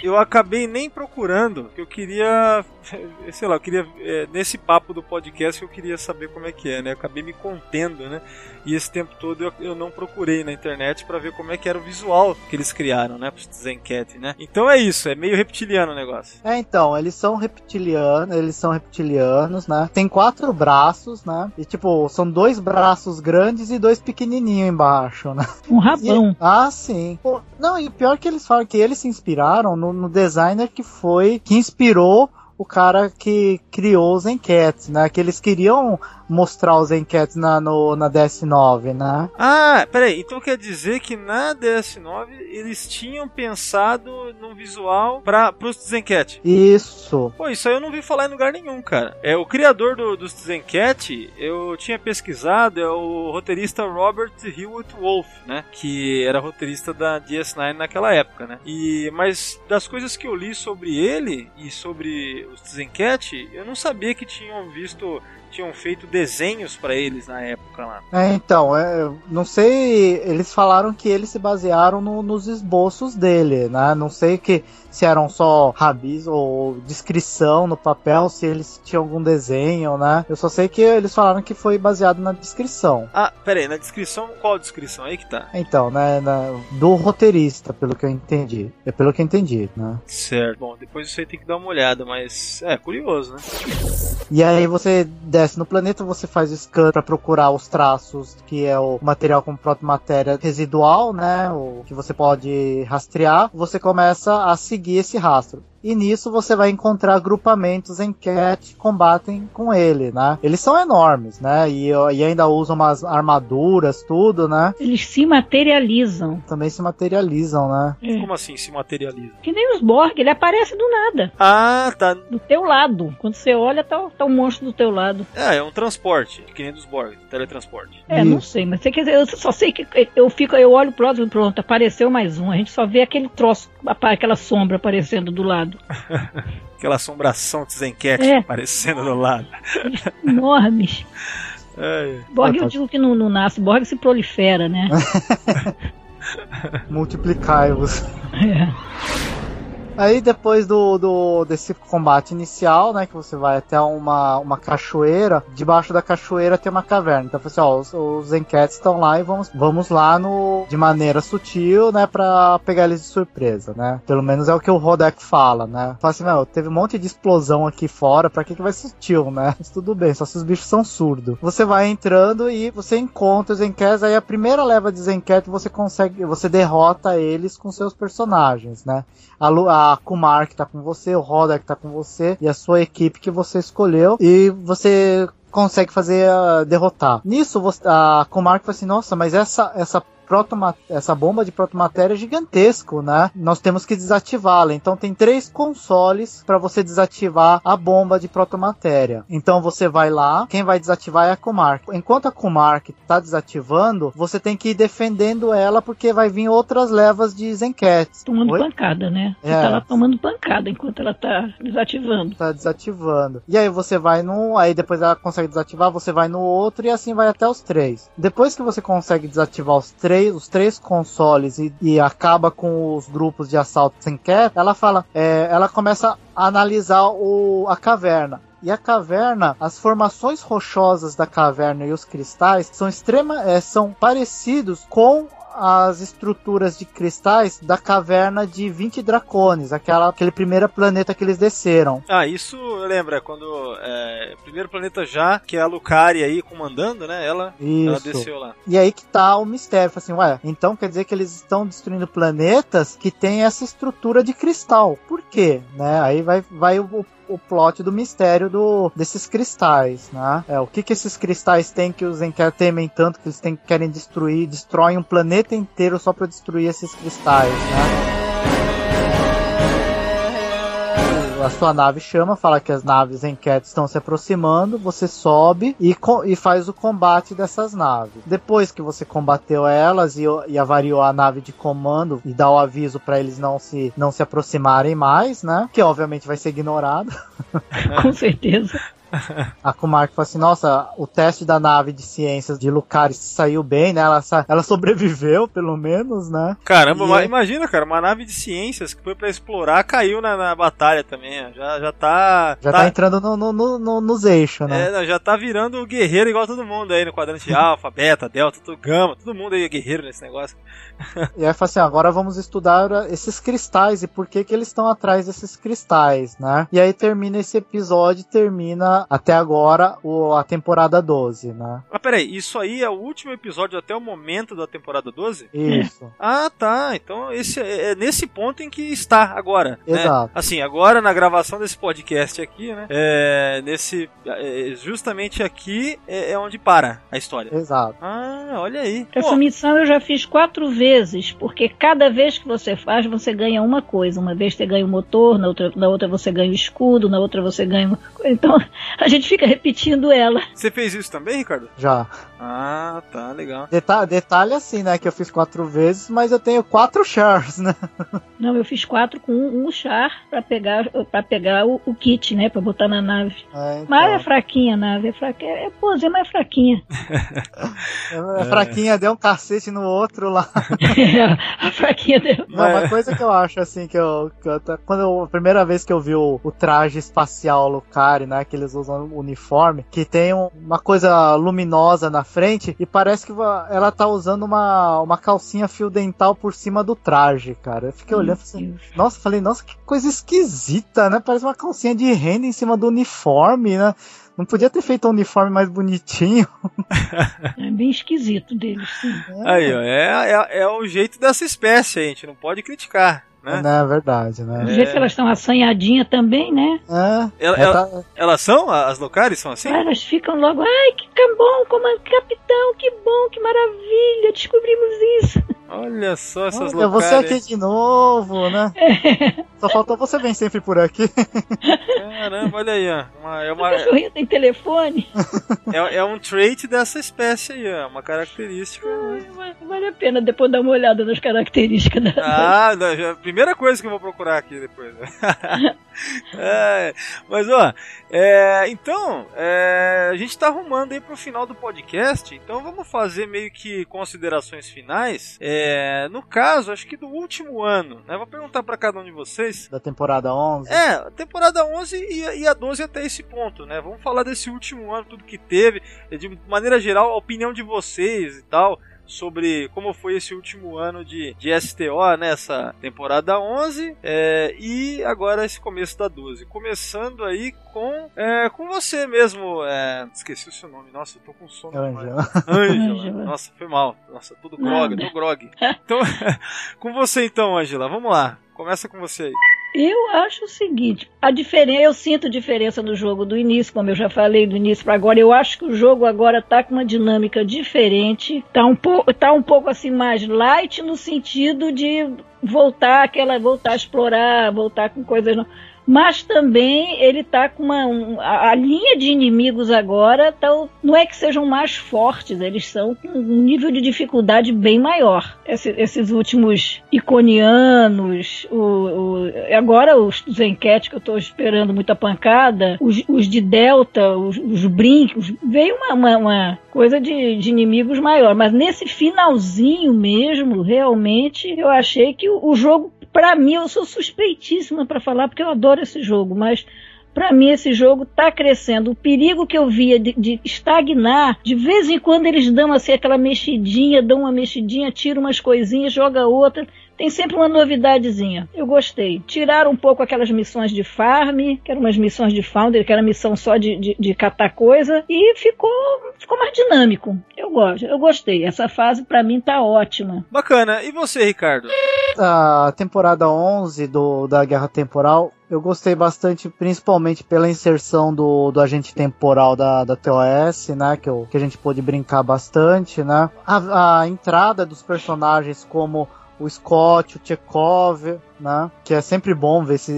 eu acabei nem procurando. que Eu queria. (laughs) Sei lá, eu queria. é, nesse papo do podcast eu queria saber como é que é, né? Eu acabei me contendo, né? E esse tempo todo eu, eu não procurei na internet pra ver como é que era o visual que eles criaram, né? Pros Zencat, né? Então é isso, é meio reptiliano o negócio. É, então, eles são reptilianos, eles são reptilianos, né? Tem quatro braços, né? E tipo, são dois braços grandes e dois pequenininhos embaixo, né? Um rabão. E- ah, sim. Pô, não, e o pior que eles falam que eles se inspiraram no, no designer que foi, que inspirou o cara que criou os enquetes, né? Que eles queriam mostrar os enquetes na, no, na DS9, né? Ah, peraí, então quer dizer que na DS9 eles tinham pensado num visual para os Zencat? Isso. Pô, isso aí eu não vi falar em lugar nenhum, cara. É o criador do, dos Zencat, eu tinha pesquisado, é o roteirista Robert Hewitt Wolf, né? Que era roteirista da DS9 naquela época, né? E mas das coisas que eu li sobre ele e sobre os Zencat, eu não sabia que tinham visto tinham feito desenhos para eles na época lá. É, então, é, não sei, eles falaram que eles se basearam no, nos esboços dele, né? Não sei que se eram só rabis ou descrição no papel, se eles tinham algum desenho, né? Eu só sei que eles falaram que foi baseado na descrição. Ah, pera aí, na descrição, qual descrição aí que tá? Então, né, na, do roteirista, pelo que eu entendi. É pelo que eu entendi, né? Certo. Bom, depois isso aí tem que dar uma olhada, mas é curioso, né? E aí você desce no planeta, você faz o scan para procurar os traços, que é o material com protomatéria residual, né? O que você pode rastrear. Você começa a seguir esse rastro. E nisso você vai encontrar agrupamentos em cat que combatem com ele, né? Eles são enormes, né? E, e ainda usam umas armaduras, tudo, né? Eles se materializam. Também se materializam, né? É. Como assim se materializa? Que nem os Borg, ele aparece do nada. Ah, tá. Do teu lado. Quando você olha, tá, tá um monstro do teu lado. É, é um transporte, que nem dos Borg, teletransporte. É, não Isso. sei, mas você quer dizer, eu só sei que eu fico, eu olho pro lado e pronto, apareceu mais um. A gente só vê aquele troço, aquela sombra aparecendo do lado. (laughs) Aquela assombração de Zencat É. aparecendo do lado. (laughs) Enormes. É, Borg Ah, tá. eu digo que não, não nasce, Borg se prolifera, né? (laughs) Multiplicai-vos. É. Aí depois do, do desse combate inicial, né, que você vai até uma, uma cachoeira, debaixo da cachoeira tem uma caverna. Então, assim, ó, os, os Encats estão lá e vamos, vamos lá no de maneira sutil, né, pra pegar eles de surpresa, né? Pelo menos é o que o Rodek fala, né? Fala assim, meu, teve um monte de explosão aqui fora, pra que que vai sutil, né? Mas tudo bem, só se os bichos são surdos. Você vai entrando e você encontra os Encats, aí a primeira leva de Zencat você consegue, você derrota eles com seus personagens, né? a, Lu- a Kumar que tá com você, o Roda que tá com você e a sua equipe que você escolheu e você consegue fazer ah, derrotar. Nisso você, a Kumar que fala assim, nossa, mas essa essa essa bomba de protomatéria é gigantesco, né? Nós temos que desativá-la. Então tem três consoles para você desativar a bomba de protomatéria. Então você vai lá, quem vai desativar é a Kumar. Enquanto a Kumar que tá desativando, você tem que ir defendendo ela porque vai vir outras levas de Zencats. Tomando Oi? pancada, né? Você É. tá lá tomando pancada enquanto ela tá desativando. tá desativando. E aí você vai num, aí depois ela consegue desativar, você vai no outro e assim vai até os três. Depois que você consegue desativar os três, os três consoles e, e acaba com os grupos de assalto sem cap, ela fala, é, ela começa a analisar o, a caverna. E a caverna, as formações rochosas da caverna e os cristais são extrema, é, são parecidos com as estruturas de cristais da caverna de 20 dracones, aquela, aquele primeiro planeta que eles desceram. Ah, isso lembra quando. É, primeiro planeta já, que é a Lucaria aí comandando, né? Ela, ela Isso. desceu lá. E aí que tá o mistério. Assim, ué, então quer dizer que eles estão destruindo planetas que têm essa estrutura de cristal. Por quê? Né? Aí vai, vai o, o plot do mistério do, desses cristais, né? É, o que que esses cristais têm que os Enker temem tanto que eles têm, querem destruir, destroem um planeta inteiro só pra destruir esses cristais, né? A sua nave chama, fala que as naves enquete estão se aproximando, você sobe e, e faz o combate dessas naves. Depois que você combateu elas e, e avariou a nave de comando e dá o aviso para eles não se, não se aproximarem mais, né? Que obviamente vai ser ignorado. (laughs) Com certeza. A Kumar que fala assim, nossa, o teste da nave de ciências de Lucaris saiu bem, né? Ela, ela sobreviveu, pelo menos, né? Caramba, E mas imagina, cara, uma nave de ciências que foi pra explorar caiu na, na batalha também. Já, já tá. Já tá, entrando no, no, no- no- nos eixos, né? É, já tá virando guerreiro igual todo mundo aí no quadrante alfa, beta, delta, tudo gama, todo mundo aí é guerreiro nesse negócio. E aí fala assim, agora vamos estudar esses cristais e por que que eles estão atrás desses cristais, né? E aí termina esse episódio, termina até agora o, a temporada 12, né? Ah, peraí, isso aí é o último episódio até o momento da temporada 12? Isso. Ah, tá. Então esse é, é nesse ponto em que está agora. né? Exato. Assim, agora na gravação desse podcast aqui, né? É, nesse, é, justamente aqui é, é onde para a história. Exato. Ah, olha aí. Essa Pô, missão eu já fiz quatro vezes, porque cada vez que você faz, você ganha uma coisa. Uma vez você ganha o motor, na outra, na outra você ganha o escudo, na outra você ganha uma coisa. Então a gente fica repetindo ela. você fez isso também, Ricardo? Já. Ah, tá, legal. Deta detalhe assim, né? Que eu fiz quatro vezes, mas eu tenho quatro shares, né? (laughs) Não, eu fiz quatro com um, um char pra pegar, pra pegar o, o kit, né? Pra botar na nave. É, então. Mas é fraquinha a nave, é fraquinha. É, pôzinha, mas é fraquinha. É, é fraquinha, deu um cacete no outro lá. (laughs) a fraquinha deu. Não, uma coisa que eu acho assim, que eu. Que eu quando eu- a primeira vez que eu vi o, o traje espacial Lucari, né? Que eles usam o uniforme, que tem um- uma coisa luminosa na frente e parece que ela tá usando uma, uma calcinha fio dental por cima do traje, cara. Eu fiquei olhando e falei, assim, nossa, falei, nossa, que coisa esquisita, né? Parece uma calcinha de renda em cima do uniforme, né? Não podia ter feito um uniforme mais bonitinho. (laughs) É bem esquisito deles, sim. Aí, ó, é, é, é o jeito dessa espécie, a gente não pode criticar, né? Né, é verdade, Do né? jeito que elas estão assanhadinhas também, né? É, Ela- é, ela- tá- Elas são? As locais são assim? Elas ficam logo, ai, que bom, comando capitão, que bom, que maravilha, descobrimos isso. (laughs) Olha só essas Olha, você aqui de novo, né? (laughs) Só faltou você vir sempre por aqui. Caramba, olha aí, ó. Uma- é, O uma, cachorrinho tem telefone. é, é um trait dessa espécie aí, ó. Uma característica. Ai, Vale a pena depois dar uma olhada nas características da. Ah, não, já- primeira coisa que eu vou procurar aqui depois. (laughs) É, mas ó, é, então é, a gente tá arrumando aí pro final do podcast, então vamos fazer meio que considerações finais. É, no caso, acho que do último ano, né? Vou perguntar pra cada um de vocês. Da temporada 11. É, a temporada 11 e, e a 12 até esse ponto, né? Vamos falar desse último ano, tudo que teve, de maneira geral, a opinião de vocês e tal sobre como foi esse último ano de, de STO, né? Essa temporada 11 é, e agora esse começo da 12. Começando aí com, é, com você mesmo. é, esqueci o seu nome, nossa, eu tô com sono. Ângela. Ângela. Ângela. Nossa, foi mal. Nossa, tudo grog, (laughs) tô grog. Então, (laughs) com você então, Ângela, vamos lá. Começa com você aí. Eu acho o seguinte, a diferença, eu sinto diferença no jogo do início, como eu já falei do início para agora. Eu acho que o jogo agora tá com uma dinâmica diferente, tá um pouco, tá um pouco assim mais light no sentido de voltar aquela, voltar a explorar, voltar com coisas mas também ele tá com uma um- a, a linha de inimigos agora tá, não é que sejam mais fortes, eles são com um nível de dificuldade bem maior. Esse- esses últimos iconianos, o, o- agora os Zencat que eu tô esperando muita pancada, os, os de Delta, os, os brincos, veio uma, uma, uma coisa de, de inimigos maior, mas nesse finalzinho mesmo, realmente, eu achei que o, o jogo Pra mim, eu sou suspeitíssima pra falar, porque eu adoro esse jogo, mas pra mim esse jogo tá crescendo. O perigo que eu via de, de estagnar, de vez em quando eles dão assim aquela mexidinha, dão uma mexidinha, tiram umas coisinhas, joga outra. Tem sempre uma novidadezinha. Eu gostei. Tiraram um pouco aquelas missões de farm, que eram umas missões de founder, que era missão só de, de, de catar coisa, e ficou, ficou mais dinâmico. Eu gosto, eu gostei. Essa fase pra mim tá ótima. Bacana. E você, Ricardo? A temporada 11 do, da Guerra Temporal, eu gostei bastante, principalmente pela inserção do, do agente temporal da, da TOS, né? Que, eu, que a gente pôde brincar bastante, né? A, a entrada dos personagens como o Scott, o Chekhov, né? Que é sempre bom ver esse,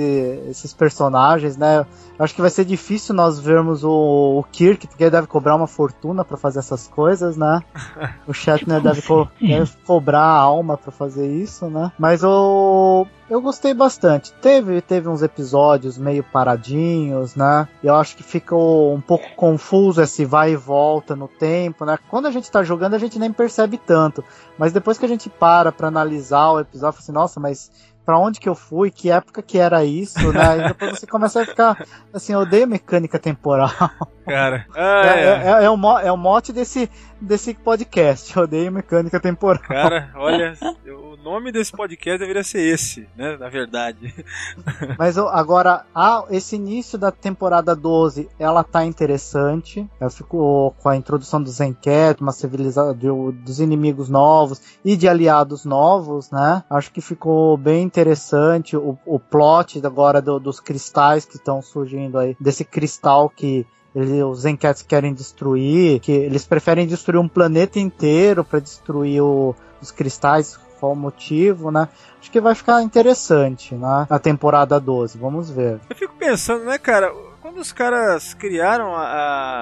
esses personagens, né? Eu acho que vai ser difícil nós vermos o, o Kirk, porque ele deve cobrar uma fortuna pra fazer essas coisas, né? (laughs) O Shatner deve, co deve cobrar a alma pra fazer isso, né? Mas o eu gostei bastante. Teve, teve uns episódios meio paradinhos, né? Eu acho que ficou um pouco confuso esse vai e volta no tempo, né? Quando a gente tá jogando, a gente nem percebe tanto. Mas depois que a gente para pra analisar o episódio, assim, nossa, mas pra onde que eu fui? Que época que era isso, né? E depois você começa a ficar assim, eu odeio mecânica temporal. Cara. (laughs) É, Ah, é. é- é o, mo- é o mote desse, desse podcast. Eu odeio mecânica temporal. Cara, olha, o (laughs) nome desse podcast deveria ser esse, né? Na verdade. (laughs) Mas agora, ah, esse início da temporada 12, ela tá interessante. Ela ficou com a introdução do Zencat, uma civilização do- dos inimigos novos e de aliados novos, né? Acho que ficou bem interessante o, o plot agora do- dos cristais que estão surgindo aí, desse cristal que ele- os Zencats querem destruir, que eles preferem destruir um planeta inteiro para destruir o- os cristais, qual o motivo, né? Acho que vai ficar interessante, né? A temporada 12, vamos ver. Eu fico pensando, né, cara, quando os caras criaram a,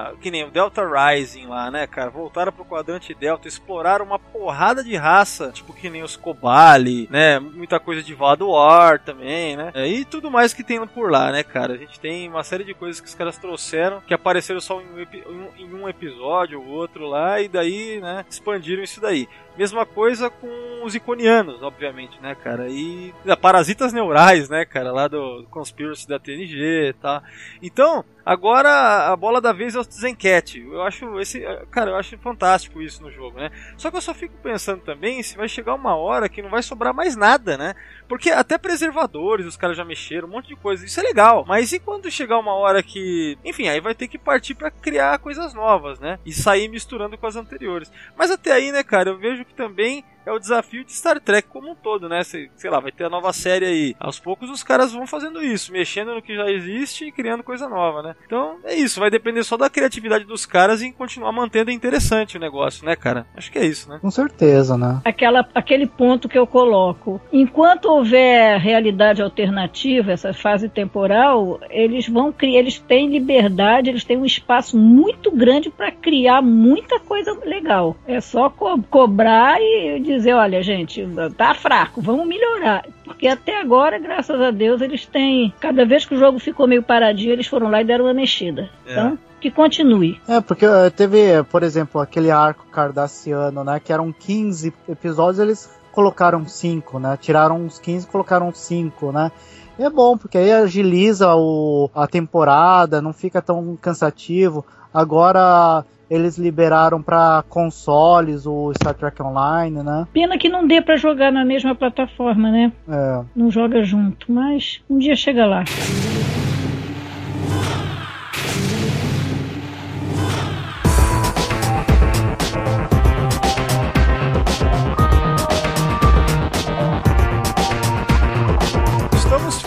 a- que nem o Delta Rising lá, né, cara, voltaram pro quadrante Delta, exploraram uma porrada de raça, tipo que nem os Kobali, né, muita coisa de Vadoar também, né, é, e tudo mais que tem por lá, né, cara. A gente tem uma série de coisas que os caras trouxeram, que apareceram só em um- em um episódio ou outro lá, e daí, né, expandiram isso daí. Mesma coisa com os iconianos, obviamente, né, cara? E ah, parasitas neurais, né, cara, lá do Conspiracy da TNG tal. Então, agora a bola da vez é o Zencat. Eu acho esse, cara, eu acho fantástico isso no jogo, né? Só que eu só fico pensando também se vai chegar uma hora que não vai sobrar mais nada, né? Porque até preservadores os caras já mexeram, um monte de coisa. Isso é legal. Mas e quando chegar uma hora que, enfim, aí vai ter que partir pra criar coisas novas, né? E sair misturando com as anteriores. Mas até aí, né, cara, eu vejo que também é o desafio de Star Trek como um todo, né? Sei, sei lá, vai ter a nova série aí. Aos poucos os caras vão fazendo isso, mexendo no que já existe e criando coisa nova, né? Então é isso, vai depender só da criatividade dos caras em continuar mantendo interessante o negócio, né, cara? Acho que é isso, né? Com certeza, né? aquela, aquele ponto que eu coloco. Enquanto houver realidade alternativa, essa fase temporal, eles vão criar, eles têm liberdade, eles têm um espaço muito grande para criar muita coisa legal. É só co- cobrar e dizer, olha, gente, tá fraco, vamos melhorar. Porque até agora, graças a Deus, eles têm. Cada vez que o jogo ficou meio paradinho, eles foram lá e deram uma mexida. É. Então, que continue. É, porque eh, teve, por exemplo, aquele arco cardassiano, né? Que eram 15 episódios, eles colocaram 5, né? Tiraram uns 15 e colocaram 5, né? E é bom, porque aí agiliza o, a temporada, não fica tão cansativo. Agora eles liberaram para consoles o Star Trek Online, né? Pena que não dê para jogar na mesma plataforma, né? É. não joga junto, mas um dia chega lá.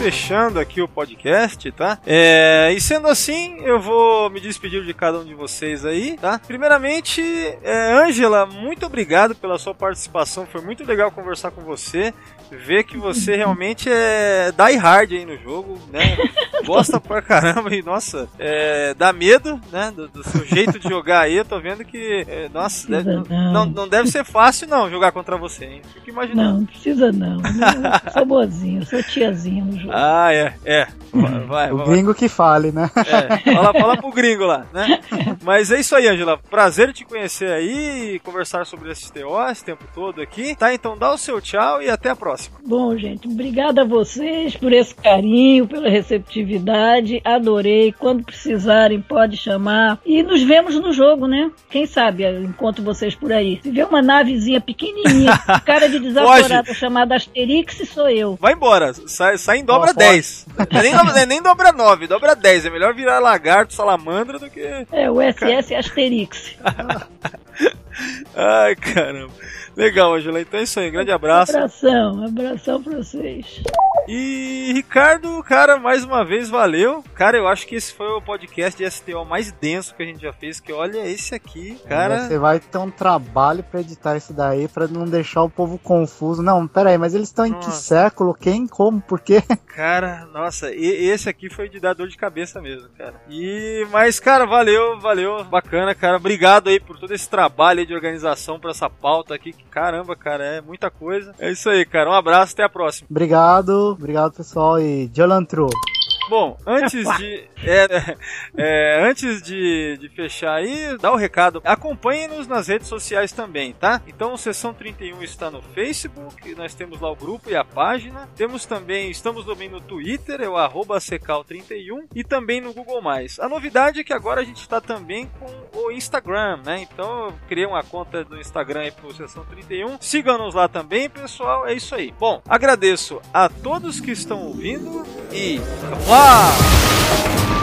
Fechando aqui o podcast, tá? É, e sendo assim, eu vou me despedir de cada um de vocês aí, tá? Primeiramente, é, Ângela, muito obrigado pela sua participação. Foi muito legal conversar com você. Ver que você realmente é die hard aí no jogo, né? Gosta pra caramba e, nossa, é, dá medo, né? Do, do seu jeito de jogar aí. Eu tô vendo que, é, nossa, deve- não. não, não deve ser fácil não jogar contra você, hein? Fico imaginando. Não, não precisa não. Eu sou (laughs) boazinha, sou tiazinha no jogo. Ah, é, é. Vai, vai, O vai. gringo que fale, né? É, fala, fala pro gringo lá, né? (laughs) Mas é isso aí, Angela. Prazer te conhecer aí e conversar sobre esse TO esse tempo todo aqui. Tá, então dá o seu tchau e até a próxima. Bom, gente, obrigada a vocês por esse carinho, pela receptividade. Adorei. Quando precisarem, pode chamar. E nos vemos no jogo, né? Quem sabe eu encontro vocês por aí. Se vê uma navezinha pequenininha, (laughs) cara de desaforada chamada Asterix, sou eu. Vai embora, sai, sai em dobra pode. 10. Não é nem, dobra- nem dobra 9, dobra 10. É melhor virar lagarto, salamandra do que. É, o SS Asterix. (laughs) Ai, caramba. Legal, Angela. Então é isso aí. Grande abraço. Abração, abração pra vocês. E Ricardo, cara, mais uma vez valeu. Cara, eu acho que esse foi o podcast de STO mais denso que a gente já fez. Que olha, esse aqui, cara. Você vai ter um trabalho pra editar isso daí, pra não deixar o povo confuso. Não, pera aí, mas eles estão em que século? Quem? Como? Por quê? (laughs) Cara, nossa, e- esse aqui foi de dar dor de cabeça mesmo, cara. E, mas, cara, valeu, valeu, bacana, cara. Obrigado aí por todo esse trabalho aí de organização pra essa pauta aqui. que Caramba, cara, é muita coisa. É isso aí, cara. Um abraço, até a próxima. Obrigado, obrigado pessoal e Jolantru. Bom, antes de. É, é, antes de, de fechar aí, dá o recado. Acompanhe-nos nas redes sociais também, tá? Então, Sessão 31 está no Facebook, nós temos lá o grupo e a página. Temos também, estamos também no Twitter, é o arroba secal31 e também no Google. A novidade é que agora a gente está também com o Instagram, né? Então eu criei uma conta do Instagram aí pro Sessão 31. Sigam-nos lá também, pessoal. É isso aí. Bom, agradeço a todos que estão ouvindo e vamos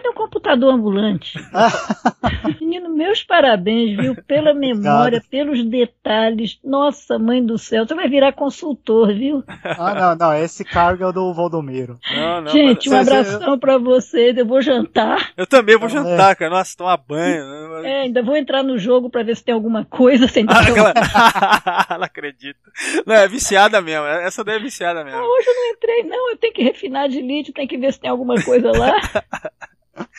cadê o computador ambulante? (laughs) Menino, meus parabéns, viu? Pela memória, pelos detalhes. Nossa, mãe do céu, você vai virar consultor, viu? Ah, não, não, esse cargo é o do Valdomiro. Não, não, Gente, um mas- abração pra vocês. Eu vou jantar. Eu também vou É. jantar, cara. Nossa, tomar banho. né? É, ainda vou entrar no jogo pra ver se tem alguma coisa sem Ah, aquela... (laughs) não acredito. Não, é viciada mesmo. Essa daí é viciada mesmo. Hoje eu não entrei, não. Eu tenho que refinar de lítio, tem que ver se tem alguma coisa lá. (laughs)